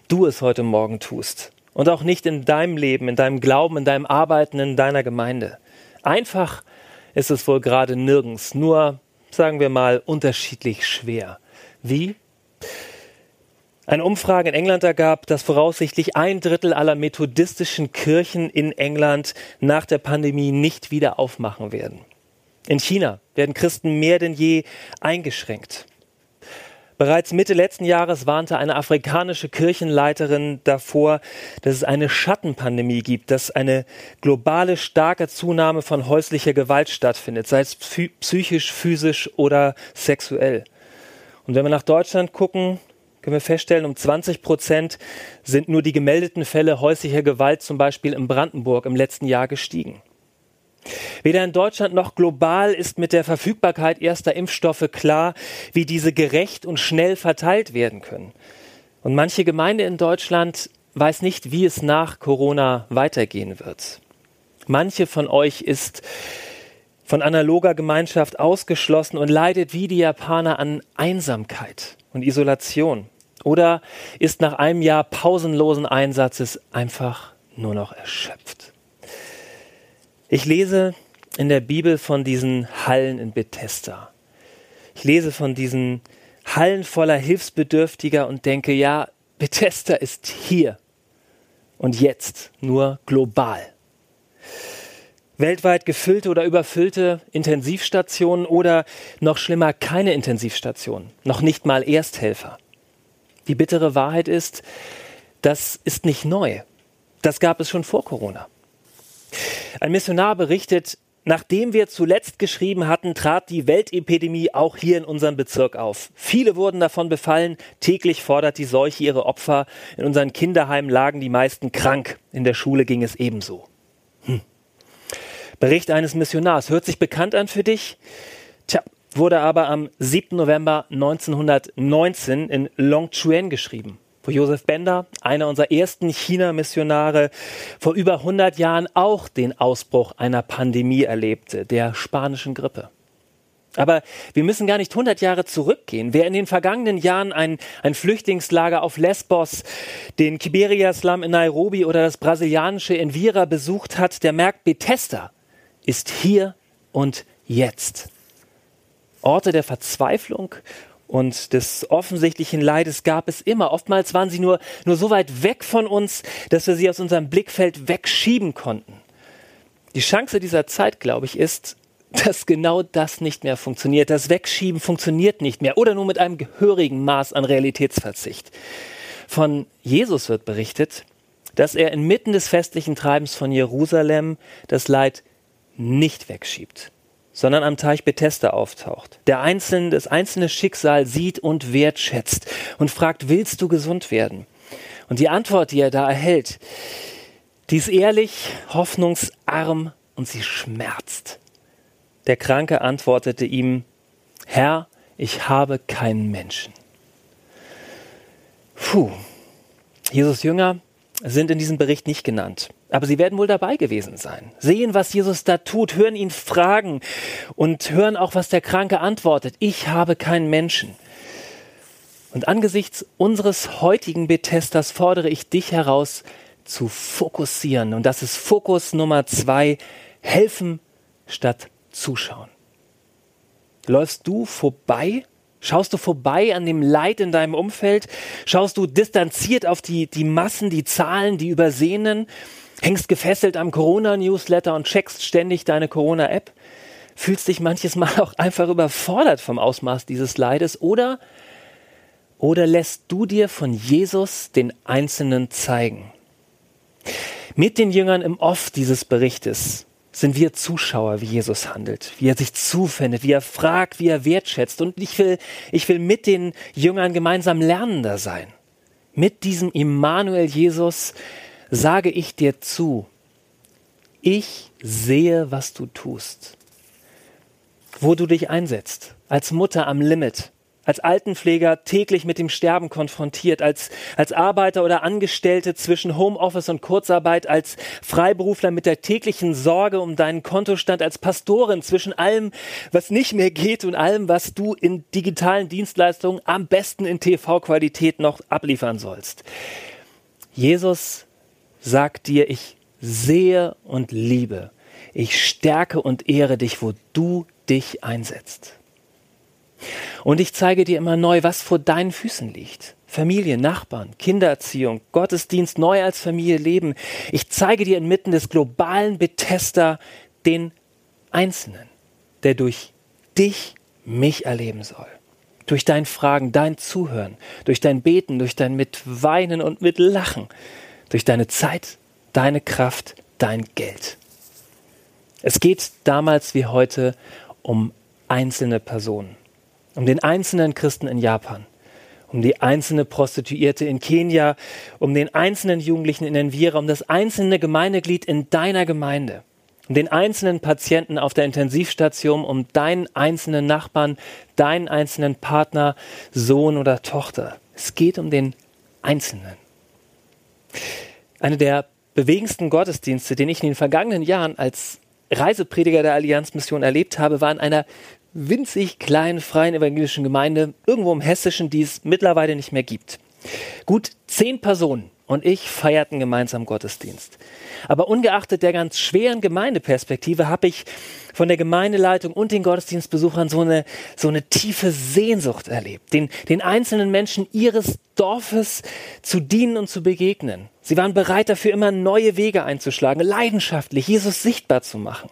du es heute Morgen tust. Und auch nicht in deinem Leben, in deinem Glauben, in deinem Arbeiten, in deiner Gemeinde. Einfach ist es wohl gerade nirgends, nur, sagen wir mal, unterschiedlich schwer. Wie? Eine Umfrage in England ergab, dass voraussichtlich ein Drittel aller methodistischen Kirchen in England nach der Pandemie nicht wieder aufmachen werden. In China werden Christen mehr denn je eingeschränkt. Bereits Mitte letzten Jahres warnte eine afrikanische Kirchenleiterin davor, dass es eine Schattenpandemie gibt, dass eine globale starke Zunahme von häuslicher Gewalt stattfindet, sei es psychisch, physisch oder sexuell. Und wenn wir nach Deutschland gucken, können wir feststellen, um 20 Prozent sind nur die gemeldeten Fälle häuslicher Gewalt zum Beispiel in Brandenburg im letzten Jahr gestiegen. Weder in Deutschland noch global ist mit der Verfügbarkeit erster Impfstoffe klar, wie diese gerecht und schnell verteilt werden können. Und manche Gemeinde in Deutschland weiß nicht, wie es nach Corona weitergehen wird. Manche von euch ist von analoger Gemeinschaft ausgeschlossen und leidet wie die Japaner an Einsamkeit und Isolation oder ist nach einem Jahr pausenlosen Einsatzes einfach nur noch erschöpft. Ich lese in der Bibel von diesen Hallen in Bethesda. Ich lese von diesen Hallen voller Hilfsbedürftiger und denke, ja, Bethesda ist hier und jetzt, nur global. Weltweit gefüllte oder überfüllte Intensivstationen oder noch schlimmer keine Intensivstationen, noch nicht mal Ersthelfer. Die bittere Wahrheit ist, das ist nicht neu. Das gab es schon vor Corona. Ein Missionar berichtet, nachdem wir zuletzt geschrieben hatten, trat die Weltepidemie auch hier in unserem Bezirk auf. Viele wurden davon befallen, täglich fordert die Seuche ihre Opfer, in unseren Kinderheimen lagen die meisten krank, in der Schule ging es ebenso. Hm. Bericht eines Missionars, hört sich bekannt an für dich? Tja, wurde aber am 7. November 1919 in Longchuan geschrieben, wo Josef Bender, einer unserer ersten China-Missionare, vor über 100 Jahren auch den Ausbruch einer Pandemie erlebte, der spanischen Grippe. Aber wir müssen gar nicht 100 Jahre zurückgehen. Wer in den vergangenen Jahren ein, ein Flüchtlingslager auf Lesbos, den Kiberia-Slum in Nairobi oder das brasilianische Envira besucht hat, der merkt, Bethesda ist hier und jetzt. Orte der Verzweiflung und des offensichtlichen Leides gab es immer. Oftmals waren sie nur, nur so weit weg von uns, dass wir sie aus unserem Blickfeld wegschieben konnten. Die Chance dieser Zeit, glaube ich, ist, dass genau das nicht mehr funktioniert. Das Wegschieben funktioniert nicht mehr oder nur mit einem gehörigen Maß an Realitätsverzicht. Von Jesus wird berichtet, dass er inmitten des festlichen Treibens von Jerusalem das Leid nicht wegschiebt, sondern am Teich Bethesda auftaucht. Der Einzelne, das einzelne Schicksal sieht und wertschätzt und fragt, willst du gesund werden? Und die Antwort, die er da erhält, die ist ehrlich, hoffnungsarm und sie schmerzt. Der Kranke antwortete ihm, Herr, ich habe keinen Menschen. Puh. Jesus Jünger sind in diesem Bericht nicht genannt. Aber sie werden wohl dabei gewesen sein. Sehen, was Jesus da tut, hören ihn fragen und hören auch, was der Kranke antwortet. Ich habe keinen Menschen. Und angesichts unseres heutigen Betesters fordere ich dich heraus, zu fokussieren. Und das ist Fokus Nummer zwei. Helfen statt zuschauen? Läufst du vorbei? Schaust du vorbei an dem Leid in deinem Umfeld? Schaust du distanziert auf die, die Massen, die Zahlen, die Übersehenen? Hängst gefesselt am Corona-Newsletter und checkst ständig deine Corona-App? Fühlst dich manches Mal auch einfach überfordert vom Ausmaß dieses Leides? Oder, oder lässt du dir von Jesus den Einzelnen zeigen? Mit den Jüngern im Off dieses Berichtes sind wir Zuschauer, wie Jesus handelt, wie er sich zuwendet, wie er fragt, wie er wertschätzt. Und ich will, ich will mit den Jüngern gemeinsam Lernender sein. Mit diesem Immanuel Jesus sage ich dir zu, ich sehe, was du tust, wo du dich einsetzt, als Mutter am Limit, als Altenpfleger täglich mit dem Sterben konfrontiert, als, als Arbeiter oder Angestellte zwischen Homeoffice und Kurzarbeit, als Freiberufler mit der täglichen Sorge um deinen Kontostand, als Pastorin zwischen allem, was nicht mehr geht und allem, was du in digitalen Dienstleistungen am besten in TV-Qualität noch abliefern sollst. Jesus sagt dir, ich sehe und liebe, ich stärke und ehre dich, wo du dich einsetzt. Und ich zeige dir immer neu, was vor deinen Füßen liegt. Familie, Nachbarn, Kindererziehung, Gottesdienst, neu als Familie leben. Ich zeige dir inmitten des globalen Betester den Einzelnen, der durch dich mich erleben soll. Durch dein Fragen, dein Zuhören, durch dein Beten, durch dein Mitweinen und Mitlachen, durch deine Zeit, deine Kraft, dein Geld. Es geht damals wie heute um einzelne Personen um den einzelnen Christen in Japan, um die einzelne Prostituierte in Kenia, um den einzelnen Jugendlichen in Envira, um das einzelne Gemeindeglied in deiner Gemeinde, um den einzelnen Patienten auf der Intensivstation, um deinen einzelnen Nachbarn, deinen einzelnen Partner, Sohn oder Tochter. Es geht um den Einzelnen. Eine der bewegendsten Gottesdienste, den ich in den vergangenen Jahren als Reiseprediger der Allianzmission erlebt habe, war in einer winzig kleinen freien evangelischen Gemeinde irgendwo im Hessischen, die es mittlerweile nicht mehr gibt. Gut zehn Personen und ich feierten gemeinsam Gottesdienst. Aber ungeachtet der ganz schweren Gemeindeperspektive habe ich von der Gemeindeleitung und den Gottesdienstbesuchern so eine, so eine tiefe Sehnsucht erlebt, den, den einzelnen Menschen ihres Dorfes zu dienen und zu begegnen. Sie waren bereit dafür, immer neue Wege einzuschlagen, leidenschaftlich Jesus sichtbar zu machen.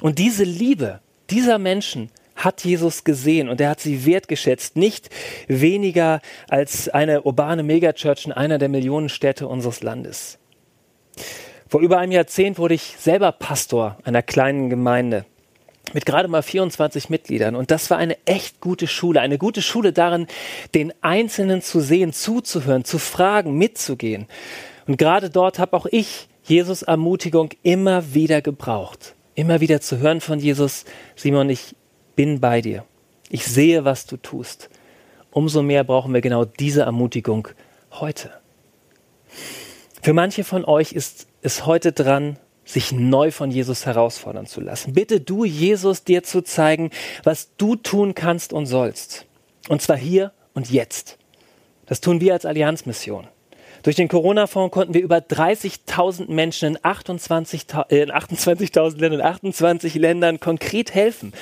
Und diese Liebe, dieser Menschen hat Jesus gesehen und er hat sie wertgeschätzt, nicht weniger als eine urbane Megachurch in einer der Millionenstädte unseres Landes. Vor über einem Jahrzehnt wurde ich selber Pastor einer kleinen Gemeinde mit gerade mal 24 Mitgliedern. Und das war eine echt gute Schule. Eine gute Schule darin, den Einzelnen zu sehen, zuzuhören, zu fragen, mitzugehen. Und gerade dort habe auch ich Jesus Ermutigung immer wieder gebraucht immer wieder zu hören von Jesus, Simon, ich bin bei dir. Ich sehe, was du tust. Umso mehr brauchen wir genau diese Ermutigung heute. Für manche von euch ist es heute dran, sich neu von Jesus herausfordern zu lassen. Bitte du, Jesus, dir zu zeigen, was du tun kannst und sollst. Und zwar hier und jetzt. Das tun wir als Allianzmission. Durch den Corona-Fonds konnten wir über 30.000 Menschen in 28.000 äh, 28 Ländern, 28 Ländern konkret helfen.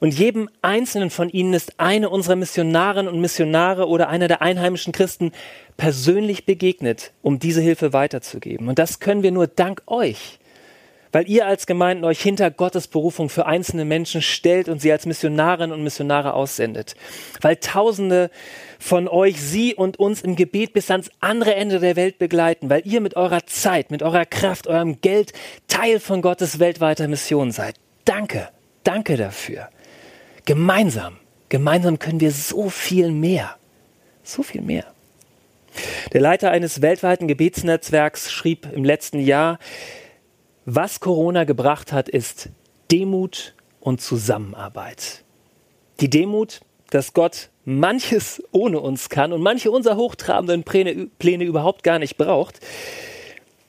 Und jedem einzelnen von ihnen ist eine unserer Missionarinnen und Missionare oder einer der einheimischen Christen persönlich begegnet, um diese Hilfe weiterzugeben. Und das können wir nur dank euch weil ihr als Gemeinden euch hinter Gottes Berufung für einzelne Menschen stellt und sie als Missionarinnen und Missionare aussendet. Weil Tausende von euch sie und uns im Gebet bis ans andere Ende der Welt begleiten, weil ihr mit eurer Zeit, mit eurer Kraft, eurem Geld Teil von Gottes weltweiter Mission seid. Danke, danke dafür. Gemeinsam, gemeinsam können wir so viel mehr, so viel mehr. Der Leiter eines weltweiten Gebetsnetzwerks schrieb im letzten Jahr, was Corona gebracht hat, ist Demut und Zusammenarbeit. Die Demut, dass Gott manches ohne uns kann und manche unserer hochtrabenden Pläne, Pläne überhaupt gar nicht braucht.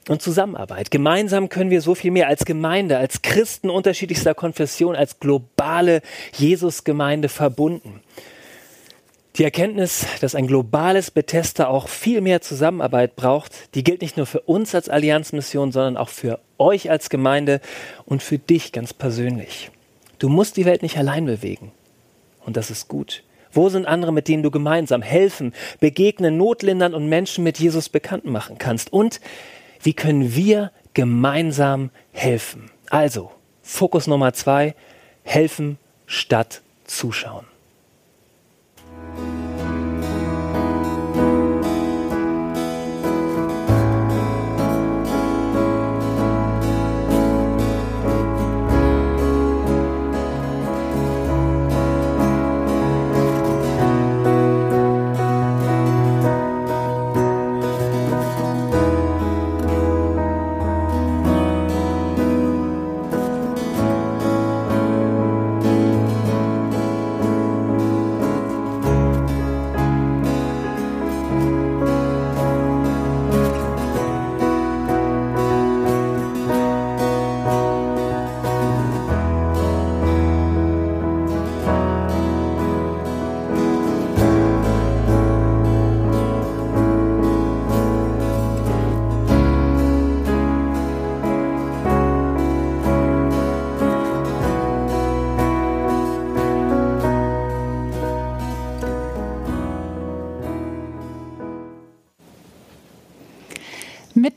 Und Zusammenarbeit. Gemeinsam können wir so viel mehr als Gemeinde, als Christen unterschiedlichster Konfession, als globale Jesusgemeinde verbunden. Die Erkenntnis, dass ein globales Bethesda auch viel mehr Zusammenarbeit braucht, die gilt nicht nur für uns als Allianzmission, sondern auch für euch als Gemeinde und für dich ganz persönlich. Du musst die Welt nicht allein bewegen. Und das ist gut. Wo sind andere, mit denen du gemeinsam helfen, begegnen, notlindern und Menschen mit Jesus bekannt machen kannst? Und wie können wir gemeinsam helfen? Also, Fokus Nummer zwei, helfen statt zuschauen.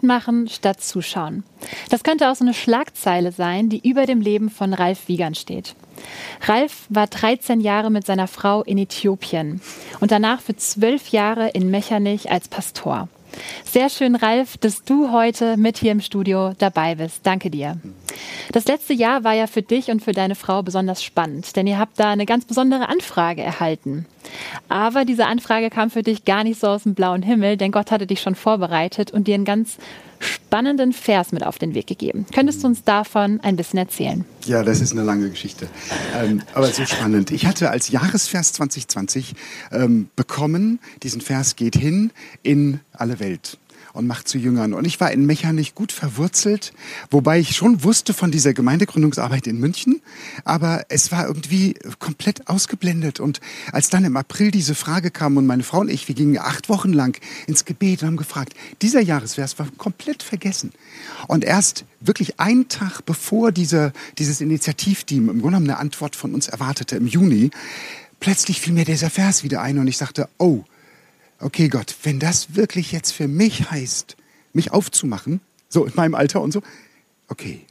Mitmachen statt zuschauen. Das könnte auch so eine Schlagzeile sein, die über dem Leben von Ralf Wiegand steht. Ralf war 13 Jahre mit seiner Frau in Äthiopien und danach für zwölf Jahre in Mechernich als Pastor. Sehr schön, Ralf, dass du heute mit hier im Studio dabei bist. Danke dir. Das letzte Jahr war ja für dich und für deine Frau besonders spannend, denn ihr habt da eine ganz besondere Anfrage erhalten. Aber diese Anfrage kam für dich gar nicht so aus dem blauen Himmel, denn Gott hatte dich schon vorbereitet und dir einen ganz spannenden Vers mit auf den Weg gegeben. Könntest du uns davon ein bisschen erzählen? Ja, das ist eine lange Geschichte, ähm, aber so spannend. Ich hatte als Jahresvers 2020 ähm, bekommen, diesen Vers geht hin in alle Welt und macht zu Jüngern. Und ich war in Mechernich gut verwurzelt, wobei ich schon wusste von dieser Gemeindegründungsarbeit in München, aber es war irgendwie komplett ausgeblendet. Und als dann im April diese Frage kam und meine Frau und ich, wir gingen acht Wochen lang ins Gebet und haben gefragt, dieser Jahresvers war komplett vergessen. Und erst wirklich einen Tag bevor dieser, dieses Initiativteam im Grunde genommen eine Antwort von uns erwartete, im Juni, plötzlich fiel mir dieser Vers wieder ein und ich sagte, oh, okay Gott, wenn das wirklich jetzt für mich heißt, mich aufzumachen, so in meinem Alter und so, okay,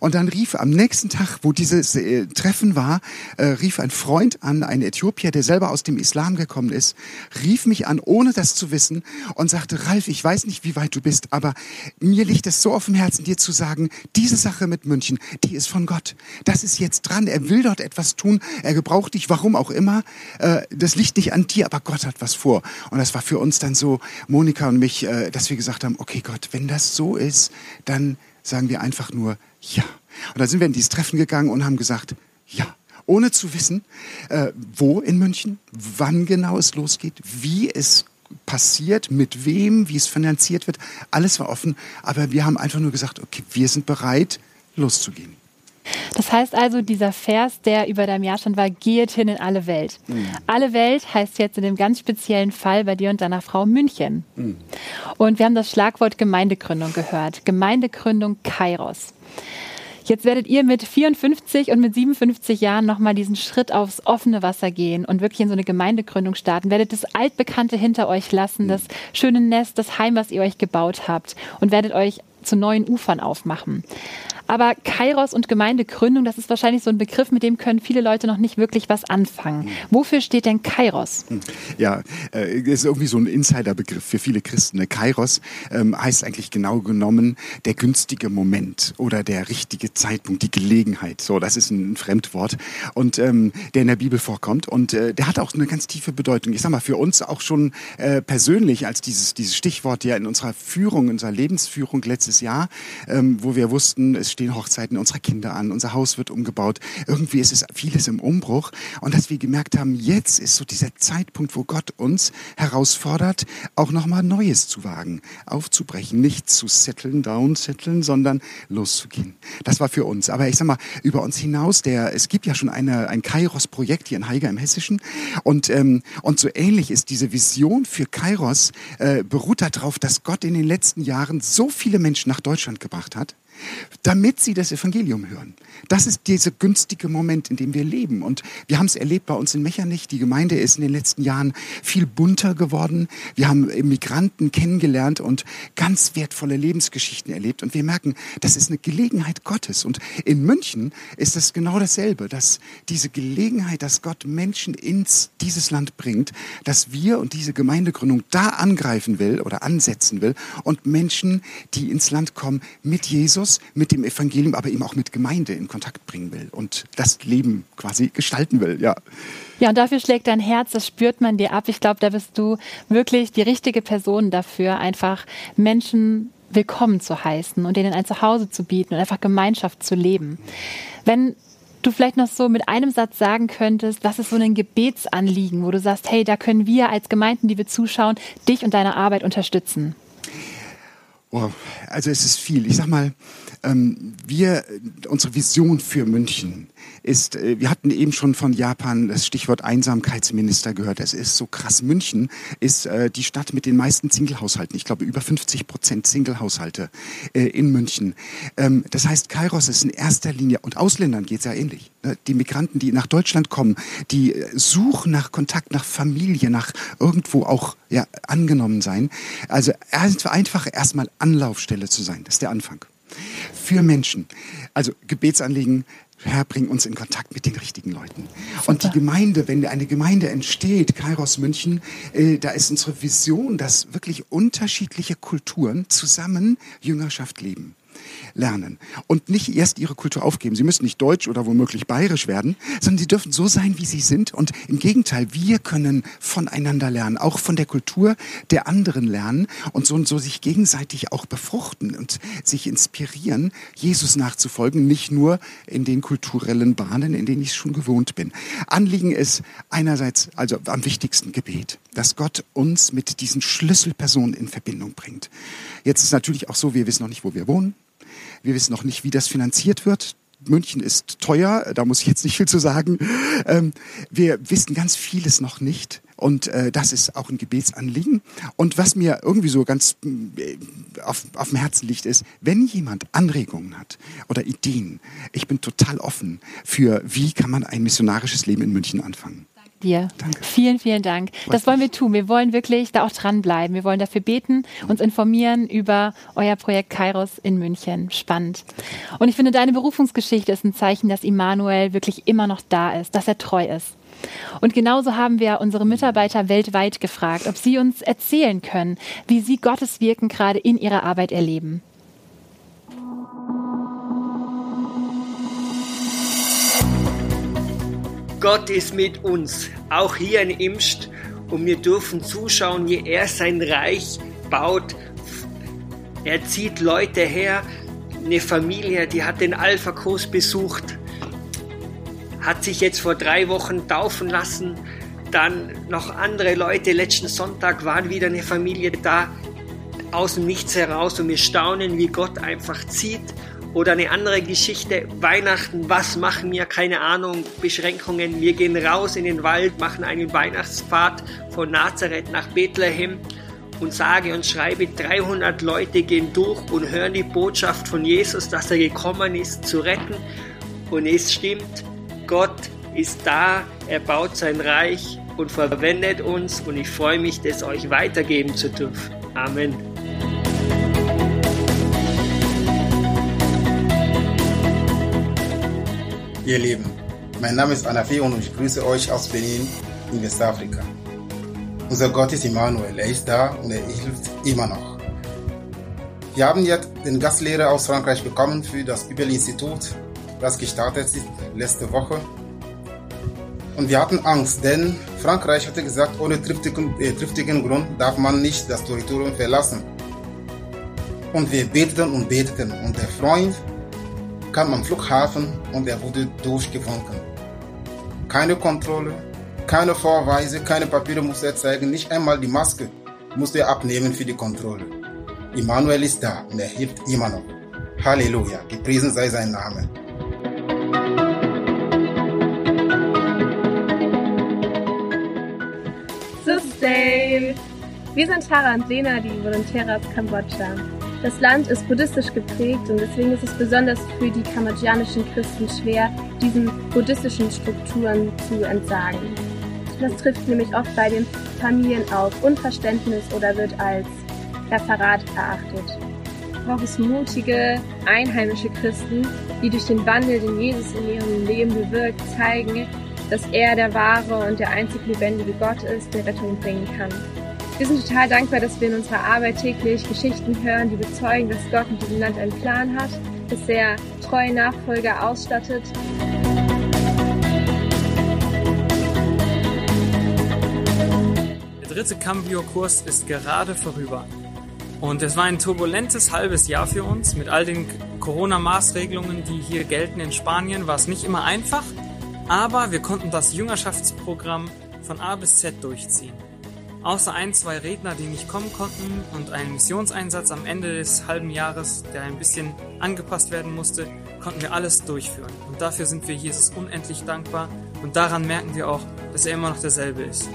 und dann rief am nächsten Tag, wo dieses äh, Treffen war, äh, rief ein Freund an, ein Äthiopier, der selber aus dem Islam gekommen ist, rief mich an, ohne das zu wissen, und sagte, Ralf, ich weiß nicht, wie weit du bist, aber mir liegt es so auf dem Herzen, dir zu sagen, diese Sache mit München, die ist von Gott. Das ist jetzt dran. Er will dort etwas tun. Er gebraucht dich, warum auch immer. Äh, das liegt nicht an dir, aber Gott hat was vor. Und das war für uns dann so, Monika und mich, äh, dass wir gesagt haben, okay Gott, wenn das so ist, dann sagen wir einfach nur ja. Und dann sind wir in dieses Treffen gegangen und haben gesagt, ja. Ohne zu wissen, äh, wo in München, wann genau es losgeht, wie es passiert, mit wem, wie es finanziert wird. Alles war offen, aber wir haben einfach nur gesagt, okay, wir sind bereit, loszugehen. Das heißt also, dieser Vers, der über deinem Jahr stand, war, geht hin in alle Welt. Mhm. Alle Welt heißt jetzt in dem ganz speziellen Fall bei dir und deiner Frau München. Mhm. Und wir haben das Schlagwort Gemeindegründung gehört. Gemeindegründung Kairos. Jetzt werdet ihr mit 54 und mit 57 Jahren nochmal diesen Schritt aufs offene Wasser gehen und wirklich in so eine Gemeindegründung starten. Werdet das Altbekannte hinter euch lassen, das schöne Nest, das Heim, was ihr euch gebaut habt und werdet euch zu neuen Ufern aufmachen. Aber Kairos und Gemeindegründung, das ist wahrscheinlich so ein Begriff, mit dem können viele Leute noch nicht wirklich was anfangen. Wofür steht denn Kairos? Hm. Ja, äh, ist irgendwie so ein Insiderbegriff für viele Christen. Ne? Kairos ähm, heißt eigentlich genau genommen der günstige Moment oder der richtige Zeitpunkt, die Gelegenheit. So, das ist ein Fremdwort und ähm, der in der Bibel vorkommt und äh, der hat auch eine ganz tiefe Bedeutung. Ich sag mal, für uns auch schon äh, persönlich als dieses, dieses Stichwort ja in unserer Führung, unserer Lebensführung letztes Jahr, ähm, wo wir wussten, es stehen Hochzeiten unserer Kinder an, unser Haus wird umgebaut. Irgendwie ist es vieles im Umbruch. Und dass wir gemerkt haben, jetzt ist so dieser Zeitpunkt, wo Gott uns herausfordert, auch nochmal Neues zu wagen, aufzubrechen, nicht zu setteln, downsetteln, sondern loszugehen. Das war für uns. Aber ich sag mal, über uns hinaus, der, es gibt ja schon eine, ein Kairos-Projekt hier in Haiger im Hessischen. Und, ähm, und so ähnlich ist diese Vision für Kairos, äh, beruht darauf, dass Gott in den letzten Jahren so viele Menschen nach Deutschland gebracht hat damit sie das Evangelium hören. Das ist dieser günstige Moment, in dem wir leben. Und wir haben es erlebt bei uns in Mechernich. Die Gemeinde ist in den letzten Jahren viel bunter geworden. Wir haben Migranten kennengelernt und ganz wertvolle Lebensgeschichten erlebt. Und wir merken, das ist eine Gelegenheit Gottes. Und in München ist es genau dasselbe, dass diese Gelegenheit, dass Gott Menschen ins dieses Land bringt, dass wir und diese Gemeindegründung da angreifen will oder ansetzen will und Menschen, die ins Land kommen, mit Jesus, mit dem Evangelium, aber eben auch mit Gemeinde in Kontakt bringen will und das Leben quasi gestalten will, ja. Ja, und dafür schlägt dein Herz, das spürt man dir ab. Ich glaube, da bist du wirklich die richtige Person dafür, einfach Menschen willkommen zu heißen und denen ein Zuhause zu bieten und einfach Gemeinschaft zu leben. Wenn du vielleicht noch so mit einem Satz sagen könntest, was ist so ein Gebetsanliegen, wo du sagst, hey, da können wir als Gemeinden, die wir zuschauen, dich und deine Arbeit unterstützen? Oh, also es ist viel. Ich sag mal, wir, unsere Vision für München ist, äh, wir hatten eben schon von Japan das Stichwort Einsamkeitsminister gehört. Es ist so krass. München ist äh, die Stadt mit den meisten Singlehaushalten. Ich glaube, über 50 Prozent Singlehaushalte äh, in München. Ähm, das heißt, Kairos ist in erster Linie, und Ausländern geht es ja ähnlich. Ne? Die Migranten, die nach Deutschland kommen, die suchen nach Kontakt, nach Familie, nach irgendwo auch ja, angenommen sein. Also einfach erstmal Anlaufstelle zu sein. Das ist der Anfang. Für Menschen. Also Gebetsanliegen, Herr, bring uns in Kontakt mit den richtigen Leuten. Super. Und die Gemeinde, wenn eine Gemeinde entsteht, Kairos München, äh, da ist unsere Vision, dass wirklich unterschiedliche Kulturen zusammen Jüngerschaft leben lernen und nicht erst ihre Kultur aufgeben. Sie müssen nicht deutsch oder womöglich bayerisch werden, sondern sie dürfen so sein, wie sie sind. Und im Gegenteil, wir können voneinander lernen, auch von der Kultur der anderen lernen und so und so sich gegenseitig auch befruchten und sich inspirieren, Jesus nachzufolgen, nicht nur in den kulturellen Bahnen, in denen ich schon gewohnt bin. Anliegen ist einerseits, also am wichtigsten Gebet, dass Gott uns mit diesen Schlüsselpersonen in Verbindung bringt. Jetzt ist natürlich auch so, wir wissen noch nicht, wo wir wohnen. Wir wissen noch nicht, wie das finanziert wird. München ist teuer, da muss ich jetzt nicht viel zu sagen. Ähm, wir wissen ganz vieles noch nicht. Und äh, das ist auch ein Gebetsanliegen. Und was mir irgendwie so ganz äh, auf, auf dem Herzen liegt, ist, wenn jemand Anregungen hat oder Ideen, ich bin total offen für, wie kann man ein missionarisches Leben in München anfangen dir. Danke. Vielen, vielen Dank. Das wollen wir tun. Wir wollen wirklich da auch dranbleiben. Wir wollen dafür beten, uns informieren über euer Projekt Kairos in München. Spannend. Und ich finde, deine Berufungsgeschichte ist ein Zeichen, dass Immanuel wirklich immer noch da ist, dass er treu ist. Und genauso haben wir unsere Mitarbeiter weltweit gefragt, ob sie uns erzählen können, wie sie Gottes Wirken gerade in ihrer Arbeit erleben. Gott ist mit uns, auch hier in Imst, und wir dürfen zuschauen, wie er sein Reich baut. Er zieht Leute her, eine Familie, die hat den Alpha-Kurs besucht, hat sich jetzt vor drei Wochen taufen lassen. Dann noch andere Leute, letzten Sonntag waren wieder eine Familie da, aus dem Nichts heraus. Und wir staunen, wie Gott einfach zieht oder eine andere Geschichte, Weihnachten, was machen wir? Keine Ahnung, Beschränkungen. Wir gehen raus in den Wald, machen einen Weihnachtspfad von Nazareth nach Bethlehem und sage und schreibe, 300 Leute gehen durch und hören die Botschaft von Jesus, dass er gekommen ist, zu retten. Und es stimmt, Gott ist da, er baut sein Reich und verwendet uns und ich freue mich, das euch weitergeben zu dürfen. Amen. Ihr Lieben, mein Name ist Anafi und ich grüße euch aus Benin in Westafrika. Unser Gott ist Immanuel, er ist da und er hilft immer noch. Wir haben jetzt den Gastlehrer aus Frankreich bekommen für das Bibelinstitut, das gestartet ist letzte Woche. Und wir hatten Angst, denn Frankreich hatte gesagt, ohne triftigen, äh, triftigen Grund darf man nicht das Territorium verlassen. Und wir beteten und beteten und der Freund kam am Flughafen und er wurde durchgewunken. Keine Kontrolle, keine Vorweise, keine Papiere musste er zeigen, nicht einmal die Maske musste er abnehmen für die Kontrolle. Immanuel ist da und er hilft immer noch. Halleluja, gepriesen sei sein Name. Sustain! Wir sind Tara und Lena, die Volontäre aus Kambodscha. Das Land ist buddhistisch geprägt und deswegen ist es besonders für die kambodschanischen Christen schwer, diesen buddhistischen Strukturen zu entsagen. Das trifft nämlich oft bei den Familien auf Unverständnis oder wird als Referat erachtet. Braucht es mutige, einheimische Christen, die durch den Wandel, den Jesus in ihrem Leben bewirkt, zeigen, dass er der wahre und der einzig lebendige Gott ist, der Rettung bringen kann. Wir sind total dankbar, dass wir in unserer Arbeit täglich Geschichten hören, die bezeugen, dass Gott mit diesem Land einen Plan hat, dass er treue Nachfolger ausstattet. Der dritte Cambio-Kurs ist gerade vorüber. Und es war ein turbulentes halbes Jahr für uns. Mit all den Corona-Maßregelungen, die hier gelten in Spanien, war es nicht immer einfach. Aber wir konnten das Jüngerschaftsprogramm von A bis Z durchziehen. Außer ein, zwei Redner, die nicht kommen konnten und einen Missionseinsatz am Ende des halben Jahres, der ein bisschen angepasst werden musste, konnten wir alles durchführen. Und dafür sind wir Jesus unendlich dankbar und daran merken wir auch, dass er immer noch derselbe ist.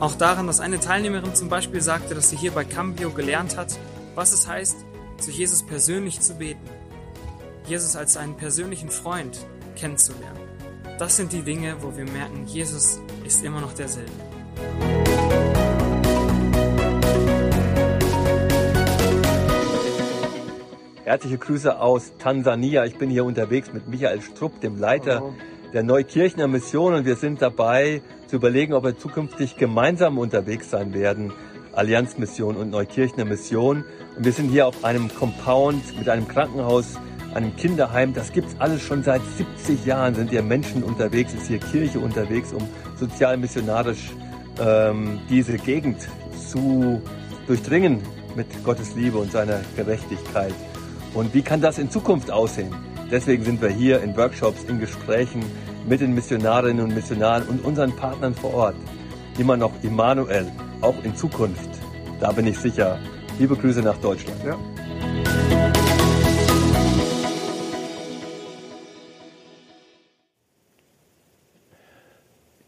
Auch daran, dass eine Teilnehmerin zum Beispiel sagte, dass sie hier bei Cambio gelernt hat, was es heißt, zu Jesus persönlich zu beten. Jesus als einen persönlichen Freund kennenzulernen. Das sind die Dinge, wo wir merken, Jesus ist immer noch derselbe. Herzliche Grüße aus Tansania. Ich bin hier unterwegs mit Michael Strupp, dem Leiter der Neukirchner Mission und wir sind dabei zu überlegen, ob wir zukünftig gemeinsam unterwegs sein werden. Allianzmission und Neukirchner Mission. Und wir sind hier auf einem Compound mit einem Krankenhaus, einem Kinderheim. Das gibt's alles schon seit 70 Jahren. Sind hier Menschen unterwegs, ist hier Kirche unterwegs, um sozial missionarisch ähm, diese Gegend zu durchdringen mit Gottes Liebe und seiner Gerechtigkeit. Und wie kann das in Zukunft aussehen? Deswegen sind wir hier in Workshops, in Gesprächen mit den Missionarinnen und Missionaren und unseren Partnern vor Ort. Immer noch Immanuel, auch in Zukunft. Da bin ich sicher. Liebe Grüße nach Deutschland. Ja.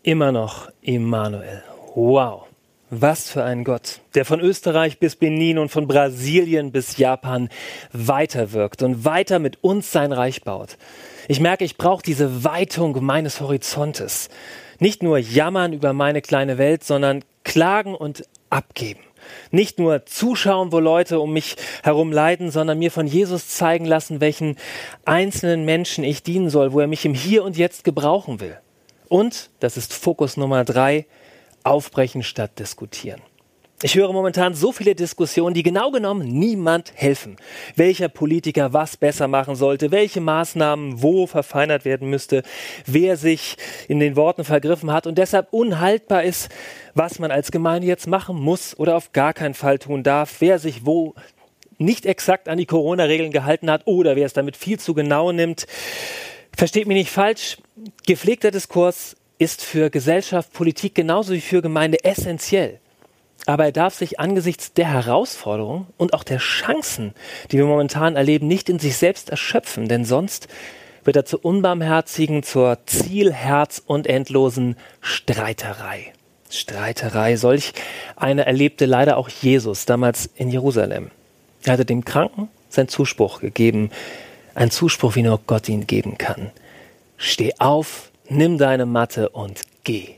Immer noch Immanuel. Wow. Was für ein Gott, der von Österreich bis Benin und von Brasilien bis Japan weiterwirkt und weiter mit uns sein Reich baut. Ich merke, ich brauche diese Weitung meines Horizontes. Nicht nur jammern über meine kleine Welt, sondern klagen und abgeben. Nicht nur zuschauen, wo Leute um mich herum leiden, sondern mir von Jesus zeigen lassen, welchen einzelnen Menschen ich dienen soll, wo er mich im Hier und Jetzt gebrauchen will. Und, das ist Fokus Nummer drei, aufbrechen statt diskutieren. Ich höre momentan so viele Diskussionen, die genau genommen niemand helfen. Welcher Politiker was besser machen sollte, welche Maßnahmen wo verfeinert werden müsste, wer sich in den Worten vergriffen hat und deshalb unhaltbar ist, was man als Gemeinde jetzt machen muss oder auf gar keinen Fall tun darf, wer sich wo nicht exakt an die Corona-Regeln gehalten hat oder wer es damit viel zu genau nimmt. Versteht mich nicht falsch, gepflegter Diskurs ist für Gesellschaft, Politik genauso wie für Gemeinde essentiell. Aber er darf sich angesichts der Herausforderungen und auch der Chancen, die wir momentan erleben, nicht in sich selbst erschöpfen, denn sonst wird er zur unbarmherzigen, zur zielherz- und endlosen Streiterei. Streiterei, solch eine erlebte leider auch Jesus damals in Jerusalem. Er hatte dem Kranken seinen Zuspruch gegeben, ein Zuspruch, wie nur Gott ihn geben kann. Steh auf, nimm deine Matte und geh.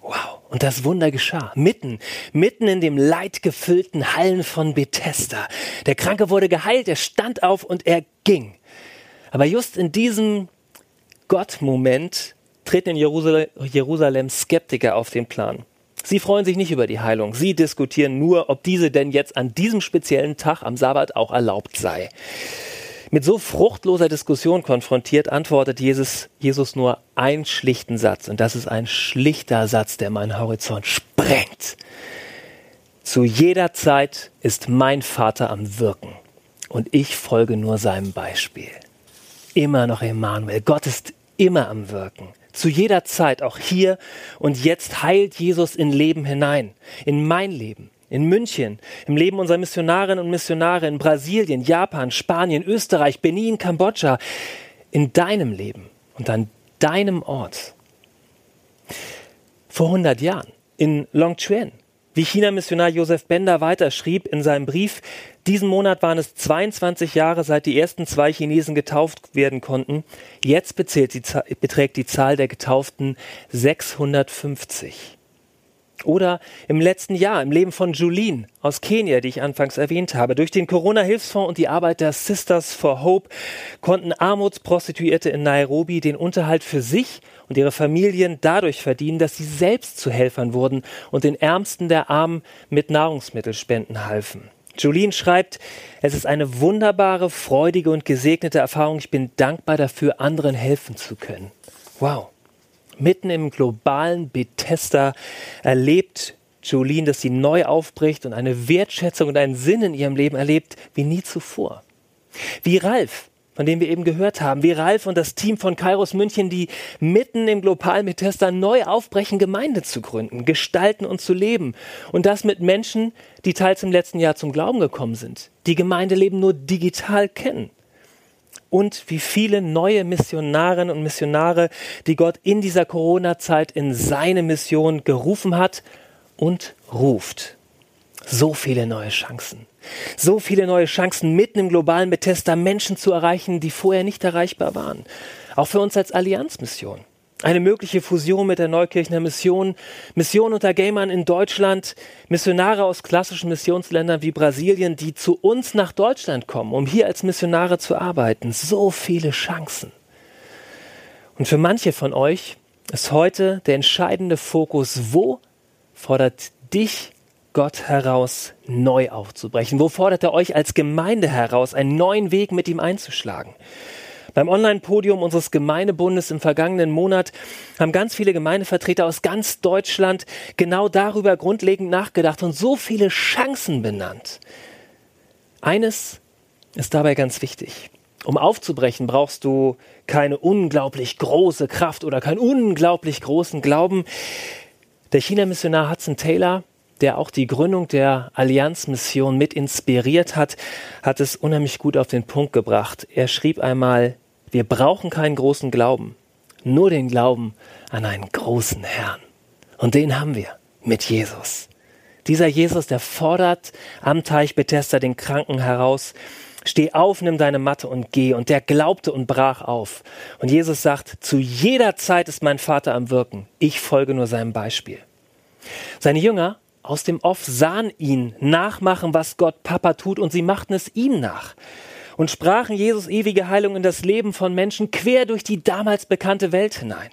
Wow. Und das Wunder geschah. Mitten, mitten in dem leidgefüllten Hallen von Bethesda. Der Kranke wurde geheilt, er stand auf und er ging. Aber just in diesem Gott-Moment treten in Jerusalem Skeptiker auf den Plan. Sie freuen sich nicht über die Heilung. Sie diskutieren nur, ob diese denn jetzt an diesem speziellen Tag am Sabbat auch erlaubt sei. Mit so fruchtloser Diskussion konfrontiert, antwortet Jesus, Jesus nur einen schlichten Satz. Und das ist ein schlichter Satz, der meinen Horizont sprengt. Zu jeder Zeit ist mein Vater am Wirken. Und ich folge nur seinem Beispiel. Immer noch Emmanuel. Gott ist immer am Wirken. Zu jeder Zeit, auch hier und jetzt heilt Jesus in Leben hinein. In mein Leben in München, im Leben unserer Missionarinnen und Missionare in Brasilien, Japan, Spanien, Österreich, Benin, Kambodscha, in deinem Leben und an deinem Ort. Vor 100 Jahren in Longchuan, Wie China-Missionar Josef Bender weiterschrieb in seinem Brief, diesen Monat waren es 22 Jahre, seit die ersten zwei Chinesen getauft werden konnten. Jetzt die, beträgt die Zahl der Getauften 650. Oder im letzten Jahr im Leben von Julien aus Kenia, die ich anfangs erwähnt habe. Durch den Corona-Hilfsfonds und die Arbeit der Sisters for Hope konnten Armutsprostituierte in Nairobi den Unterhalt für sich und ihre Familien dadurch verdienen, dass sie selbst zu Helfern wurden und den Ärmsten der Armen mit Nahrungsmittelspenden halfen. Julien schreibt, es ist eine wunderbare, freudige und gesegnete Erfahrung. Ich bin dankbar dafür, anderen helfen zu können. Wow. Mitten im globalen Bethesda erlebt Jolene, dass sie neu aufbricht und eine Wertschätzung und einen Sinn in ihrem Leben erlebt wie nie zuvor. Wie Ralf, von dem wir eben gehört haben, wie Ralf und das Team von Kairos München, die mitten im globalen Bethesda neu aufbrechen, Gemeinde zu gründen, gestalten und zu leben. Und das mit Menschen, die teils im letzten Jahr zum Glauben gekommen sind, die Gemeindeleben nur digital kennen und wie viele neue Missionarinnen und Missionare, die Gott in dieser Corona-Zeit in seine Mission gerufen hat und ruft. So viele neue Chancen. So viele neue Chancen, mitten im globalen Bethesda Menschen zu erreichen, die vorher nicht erreichbar waren. Auch für uns als Allianzmission. Eine mögliche Fusion mit der Neukirchner Mission, Mission unter Gamern in Deutschland, Missionare aus klassischen Missionsländern wie Brasilien, die zu uns nach Deutschland kommen, um hier als Missionare zu arbeiten. So viele Chancen. Und für manche von euch ist heute der entscheidende Fokus, wo fordert dich Gott heraus, neu aufzubrechen? Wo fordert er euch als Gemeinde heraus, einen neuen Weg mit ihm einzuschlagen? Beim Online-Podium unseres Gemeindebundes im vergangenen Monat haben ganz viele Gemeindevertreter aus ganz Deutschland genau darüber grundlegend nachgedacht und so viele Chancen benannt. Eines ist dabei ganz wichtig. Um aufzubrechen, brauchst du keine unglaublich große Kraft oder keinen unglaublich großen Glauben. Der China-Missionar Hudson Taylor, der auch die Gründung der Allianzmission mit inspiriert hat, hat es unheimlich gut auf den Punkt gebracht. Er schrieb einmal, wir brauchen keinen großen Glauben, nur den Glauben an einen großen Herrn. Und den haben wir mit Jesus. Dieser Jesus, der fordert am Teich Bethesda den Kranken heraus, steh auf, nimm deine Matte und geh. Und der glaubte und brach auf. Und Jesus sagt, zu jeder Zeit ist mein Vater am Wirken. Ich folge nur seinem Beispiel. Seine Jünger aus dem Off sahen ihn nachmachen, was Gott Papa tut, und sie machten es ihm nach und sprachen Jesus ewige Heilung in das Leben von Menschen quer durch die damals bekannte Welt hinein.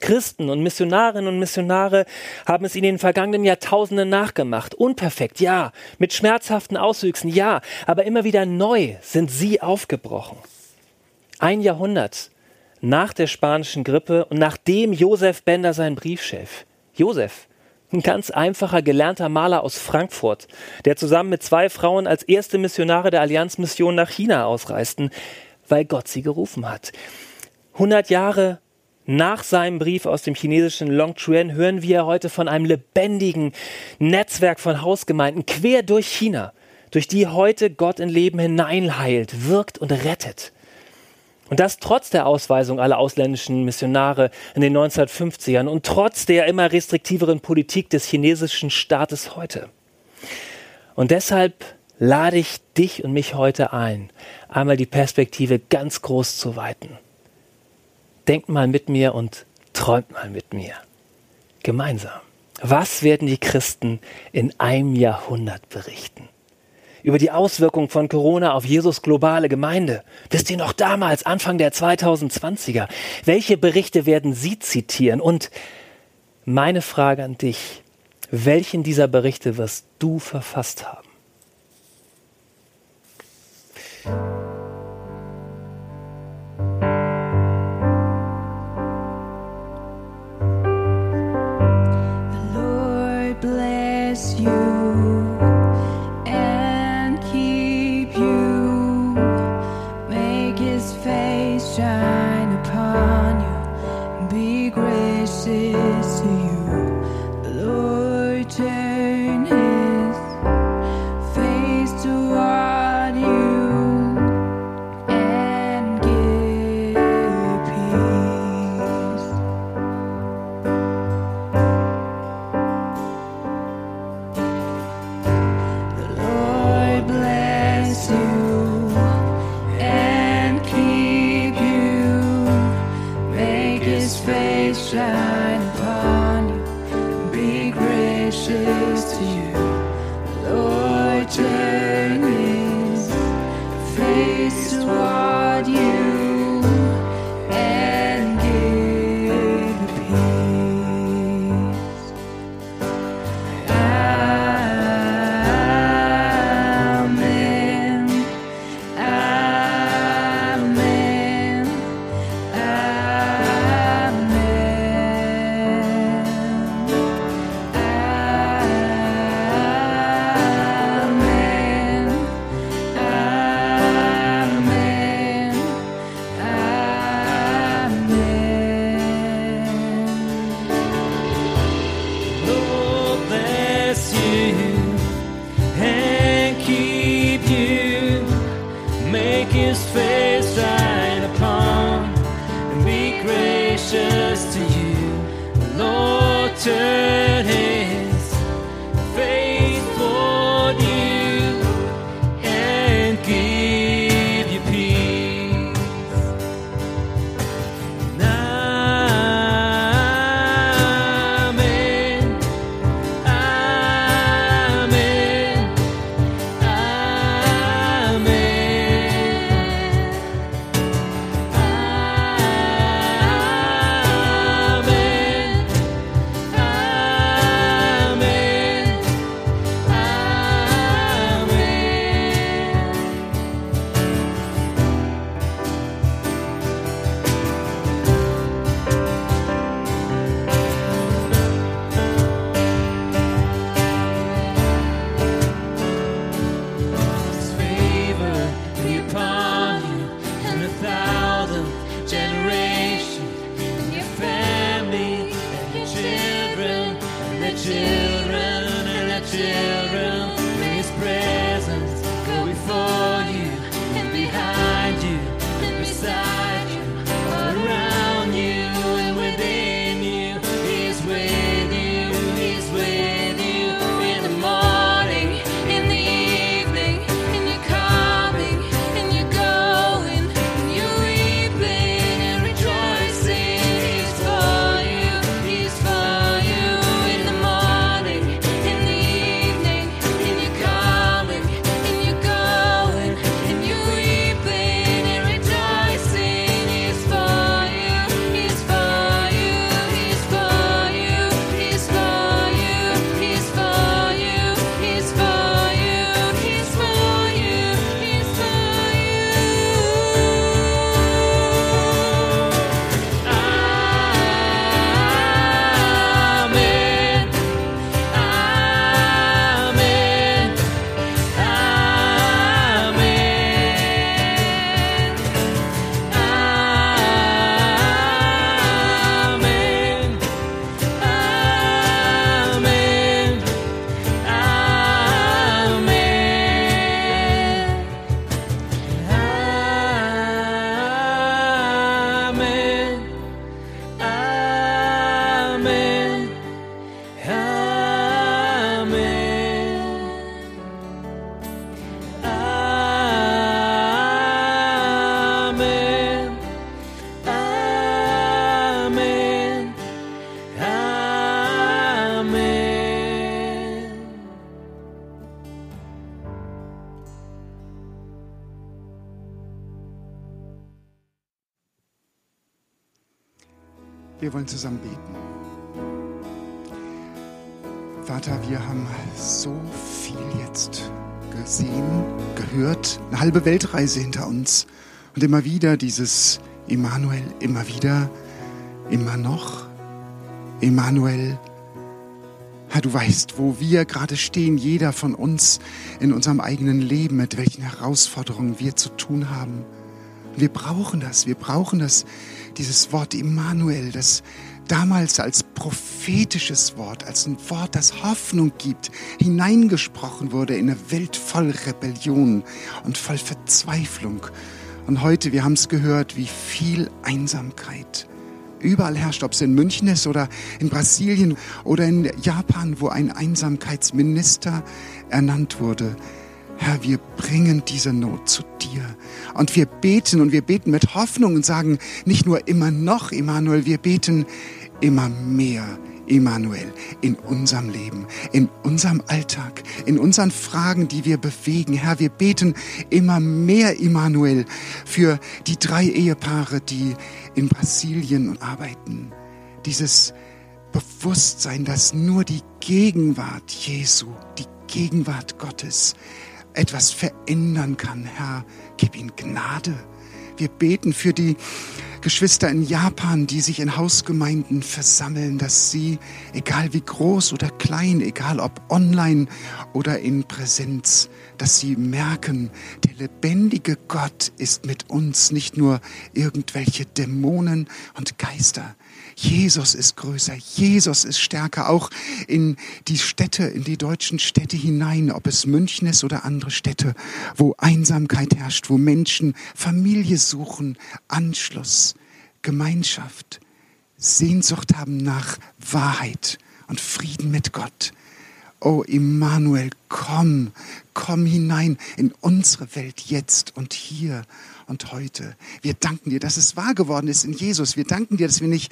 Christen und Missionarinnen und Missionare haben es in den vergangenen Jahrtausenden nachgemacht. Unperfekt, ja. Mit schmerzhaften Auswüchsen, ja. Aber immer wieder neu sind sie aufgebrochen. Ein Jahrhundert nach der spanischen Grippe und nachdem Josef Bender sein Briefchef. Josef, ein ganz einfacher, gelernter Maler aus Frankfurt, der zusammen mit zwei Frauen als erste Missionare der Allianzmission nach China ausreisten, weil Gott sie gerufen hat. 100 Jahre nach seinem Brief aus dem chinesischen Longchuan hören wir heute von einem lebendigen Netzwerk von Hausgemeinden quer durch China, durch die heute Gott in Leben hineinheilt, wirkt und rettet. Und das trotz der Ausweisung aller ausländischen Missionare in den 1950ern und trotz der immer restriktiveren Politik des chinesischen Staates heute. Und deshalb lade ich dich und mich heute ein, einmal die Perspektive ganz groß zu weiten. Denkt mal mit mir und träumt mal mit mir. Gemeinsam. Was werden die Christen in einem Jahrhundert berichten? Über die Auswirkungen von Corona auf Jesus globale Gemeinde. Wisst ihr noch damals, Anfang der 2020er? Welche Berichte werden Sie zitieren? Und meine Frage an dich, welchen dieser Berichte wirst du verfasst haben? He's right. Zusammen beten. Vater, wir haben so viel jetzt gesehen, gehört, eine halbe Weltreise hinter uns und immer wieder dieses Immanuel, immer wieder, immer noch, Immanuel. Herr, du weißt, wo wir gerade stehen, jeder von uns in unserem eigenen Leben, mit welchen Herausforderungen wir zu tun haben. Wir brauchen das, wir brauchen das, dieses Wort Immanuel, das damals als prophetisches Wort, als ein Wort, das Hoffnung gibt, hineingesprochen wurde in eine Welt voll Rebellion und voll Verzweiflung. Und heute, wir haben es gehört, wie viel Einsamkeit überall herrscht, ob es in München ist oder in Brasilien oder in Japan, wo ein Einsamkeitsminister ernannt wurde. Herr, wir bringen diese Not zu dir. Und wir beten und wir beten mit Hoffnung und sagen nicht nur immer noch, Immanuel, wir beten immer mehr, Emanuel, in unserem Leben, in unserem Alltag, in unseren Fragen, die wir bewegen. Herr, wir beten immer mehr, Emanuel, für die drei Ehepaare, die in Brasilien arbeiten. Dieses Bewusstsein, dass nur die Gegenwart Jesu, die Gegenwart Gottes etwas verändern kann. Herr, gib ihnen Gnade. Wir beten für die Geschwister in Japan, die sich in Hausgemeinden versammeln, dass sie, egal wie groß oder klein, egal ob online oder in Präsenz, dass sie merken, der lebendige Gott ist mit uns, nicht nur irgendwelche Dämonen und Geister. Jesus ist größer, Jesus ist stärker, auch in die Städte, in die deutschen Städte hinein, ob es München ist oder andere Städte, wo Einsamkeit herrscht, wo Menschen Familie suchen, Anschluss, Gemeinschaft, Sehnsucht haben nach Wahrheit und Frieden mit Gott. Oh Immanuel, komm, komm hinein in unsere Welt jetzt und hier und heute. Wir danken dir, dass es wahr geworden ist in Jesus. Wir danken dir, dass wir nicht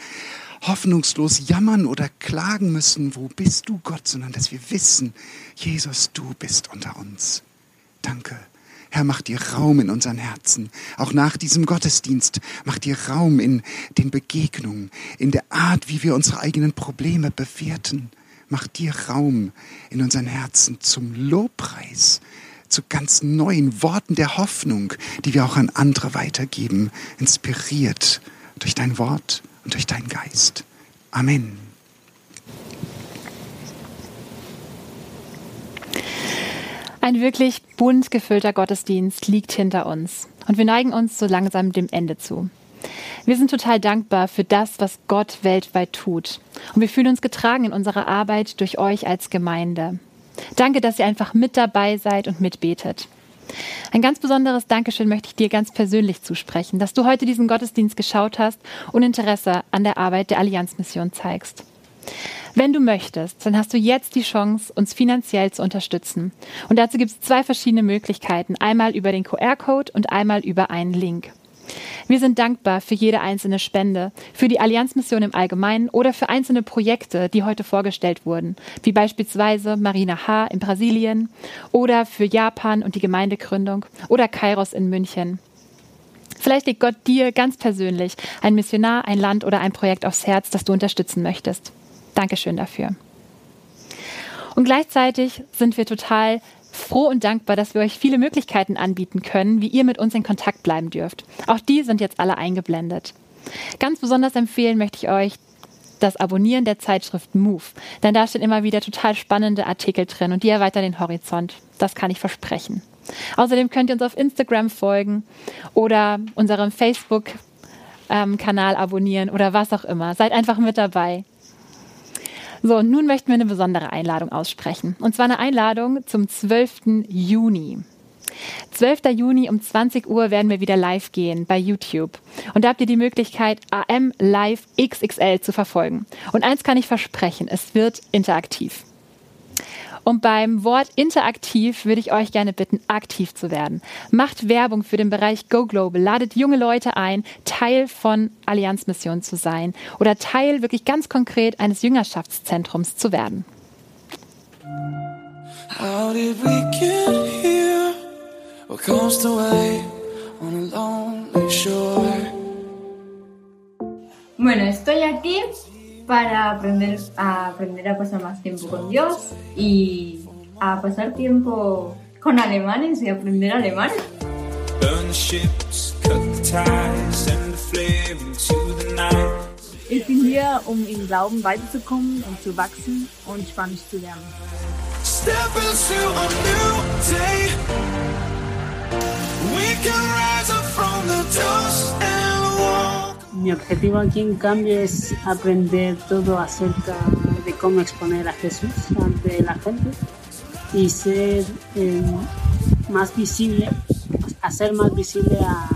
hoffnungslos jammern oder klagen müssen, wo bist du Gott, sondern dass wir wissen, Jesus, du bist unter uns. Danke. Herr, mach dir Raum in unseren Herzen. Auch nach diesem Gottesdienst mach dir Raum in den Begegnungen, in der Art, wie wir unsere eigenen Probleme bewerten. Mach dir Raum in unseren Herzen zum Lobpreis, zu ganz neuen Worten der Hoffnung, die wir auch an andere weitergeben, inspiriert durch dein Wort und durch deinen Geist. Amen. Ein wirklich bunt gefüllter Gottesdienst liegt hinter uns und wir neigen uns so langsam dem Ende zu. Wir sind total dankbar für das, was Gott weltweit tut. Und wir fühlen uns getragen in unserer Arbeit durch euch als Gemeinde. Danke, dass ihr einfach mit dabei seid und mitbetet. Ein ganz besonderes Dankeschön möchte ich dir ganz persönlich zusprechen, dass du heute diesen Gottesdienst geschaut hast und Interesse an der Arbeit der Allianzmission zeigst. Wenn du möchtest, dann hast du jetzt die Chance, uns finanziell zu unterstützen. Und dazu gibt es zwei verschiedene Möglichkeiten. Einmal über den QR-Code und einmal über einen Link. Wir sind dankbar für jede einzelne Spende, für die Allianzmission im Allgemeinen oder für einzelne Projekte, die heute vorgestellt wurden, wie beispielsweise Marina H. in Brasilien oder für Japan und die Gemeindegründung oder Kairos in München. Vielleicht legt Gott dir ganz persönlich ein Missionar, ein Land oder ein Projekt aufs Herz, das du unterstützen möchtest. Dankeschön dafür. Und gleichzeitig sind wir total froh und dankbar, dass wir euch viele Möglichkeiten anbieten können, wie ihr mit uns in Kontakt bleiben dürft. Auch die sind jetzt alle eingeblendet. Ganz besonders empfehlen möchte ich euch das Abonnieren der Zeitschrift Move, denn da stehen immer wieder total spannende Artikel drin und die erweitern den Horizont. Das kann ich versprechen. Außerdem könnt ihr uns auf Instagram folgen oder unserem Facebook-Kanal ähm, abonnieren oder was auch immer. Seid einfach mit dabei. So, und nun möchten wir eine besondere Einladung aussprechen. Und zwar eine Einladung zum 12. Juni. 12. Juni um 20 Uhr werden wir wieder live gehen bei YouTube. Und da habt ihr die Möglichkeit, AM Live XXL zu verfolgen. Und eins kann ich versprechen, es wird interaktiv. Und beim Wort interaktiv würde ich euch gerne bitten, aktiv zu werden. Macht Werbung für den Bereich Go Global, ladet junge Leute ein, Teil von Allianzmission zu sein oder Teil wirklich ganz konkret eines Jüngerschaftszentrums zu werden. How did we get here? What comes away on a lonely shore? Bueno, estoy aquí para aprender a, aprender a pasar más tiempo con Dios y a pasar tiempo con alemanes y aprender alemán. Ich bin hier, um im Glauben weiterzukommen und zu wachsen und Spanisch zu lernen. Step into a new day. We can rise up from the dust and. Mi objetivo aquí en cambio es aprender todo acerca de cómo exponer a Jesús ante la gente y ser eh, más visible, hacer más visible a,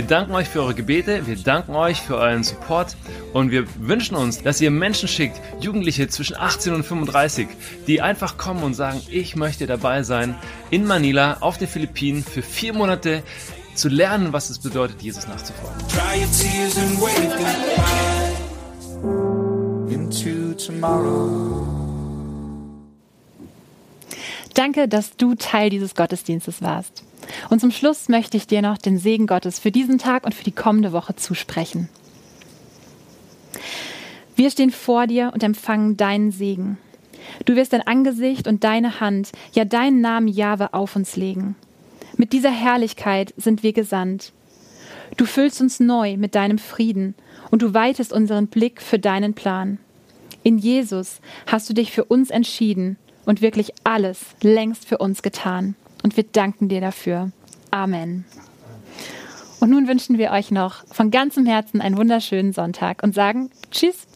Wir danken euch für eure Gebete, wir danken euch für euren Support und wir wünschen uns, dass ihr Menschen schickt, Jugendliche zwischen 18 und 35, die einfach kommen und sagen, ich möchte dabei sein in Manila auf den Philippinen für vier Monate zu lernen, was es bedeutet, Jesus nachzufolgen. Danke, dass du Teil dieses Gottesdienstes warst. Und zum Schluss möchte ich dir noch den Segen Gottes für diesen Tag und für die kommende Woche zusprechen. Wir stehen vor dir und empfangen deinen Segen. Du wirst dein Angesicht und deine Hand, ja deinen Namen Jahwe auf uns legen. Mit dieser Herrlichkeit sind wir gesandt. Du füllst uns neu mit deinem Frieden und du weitest unseren Blick für deinen Plan. In Jesus hast du dich für uns entschieden und wirklich alles längst für uns getan. Und wir danken dir dafür. Amen. Und nun wünschen wir euch noch von ganzem Herzen einen wunderschönen Sonntag und sagen Tschüss.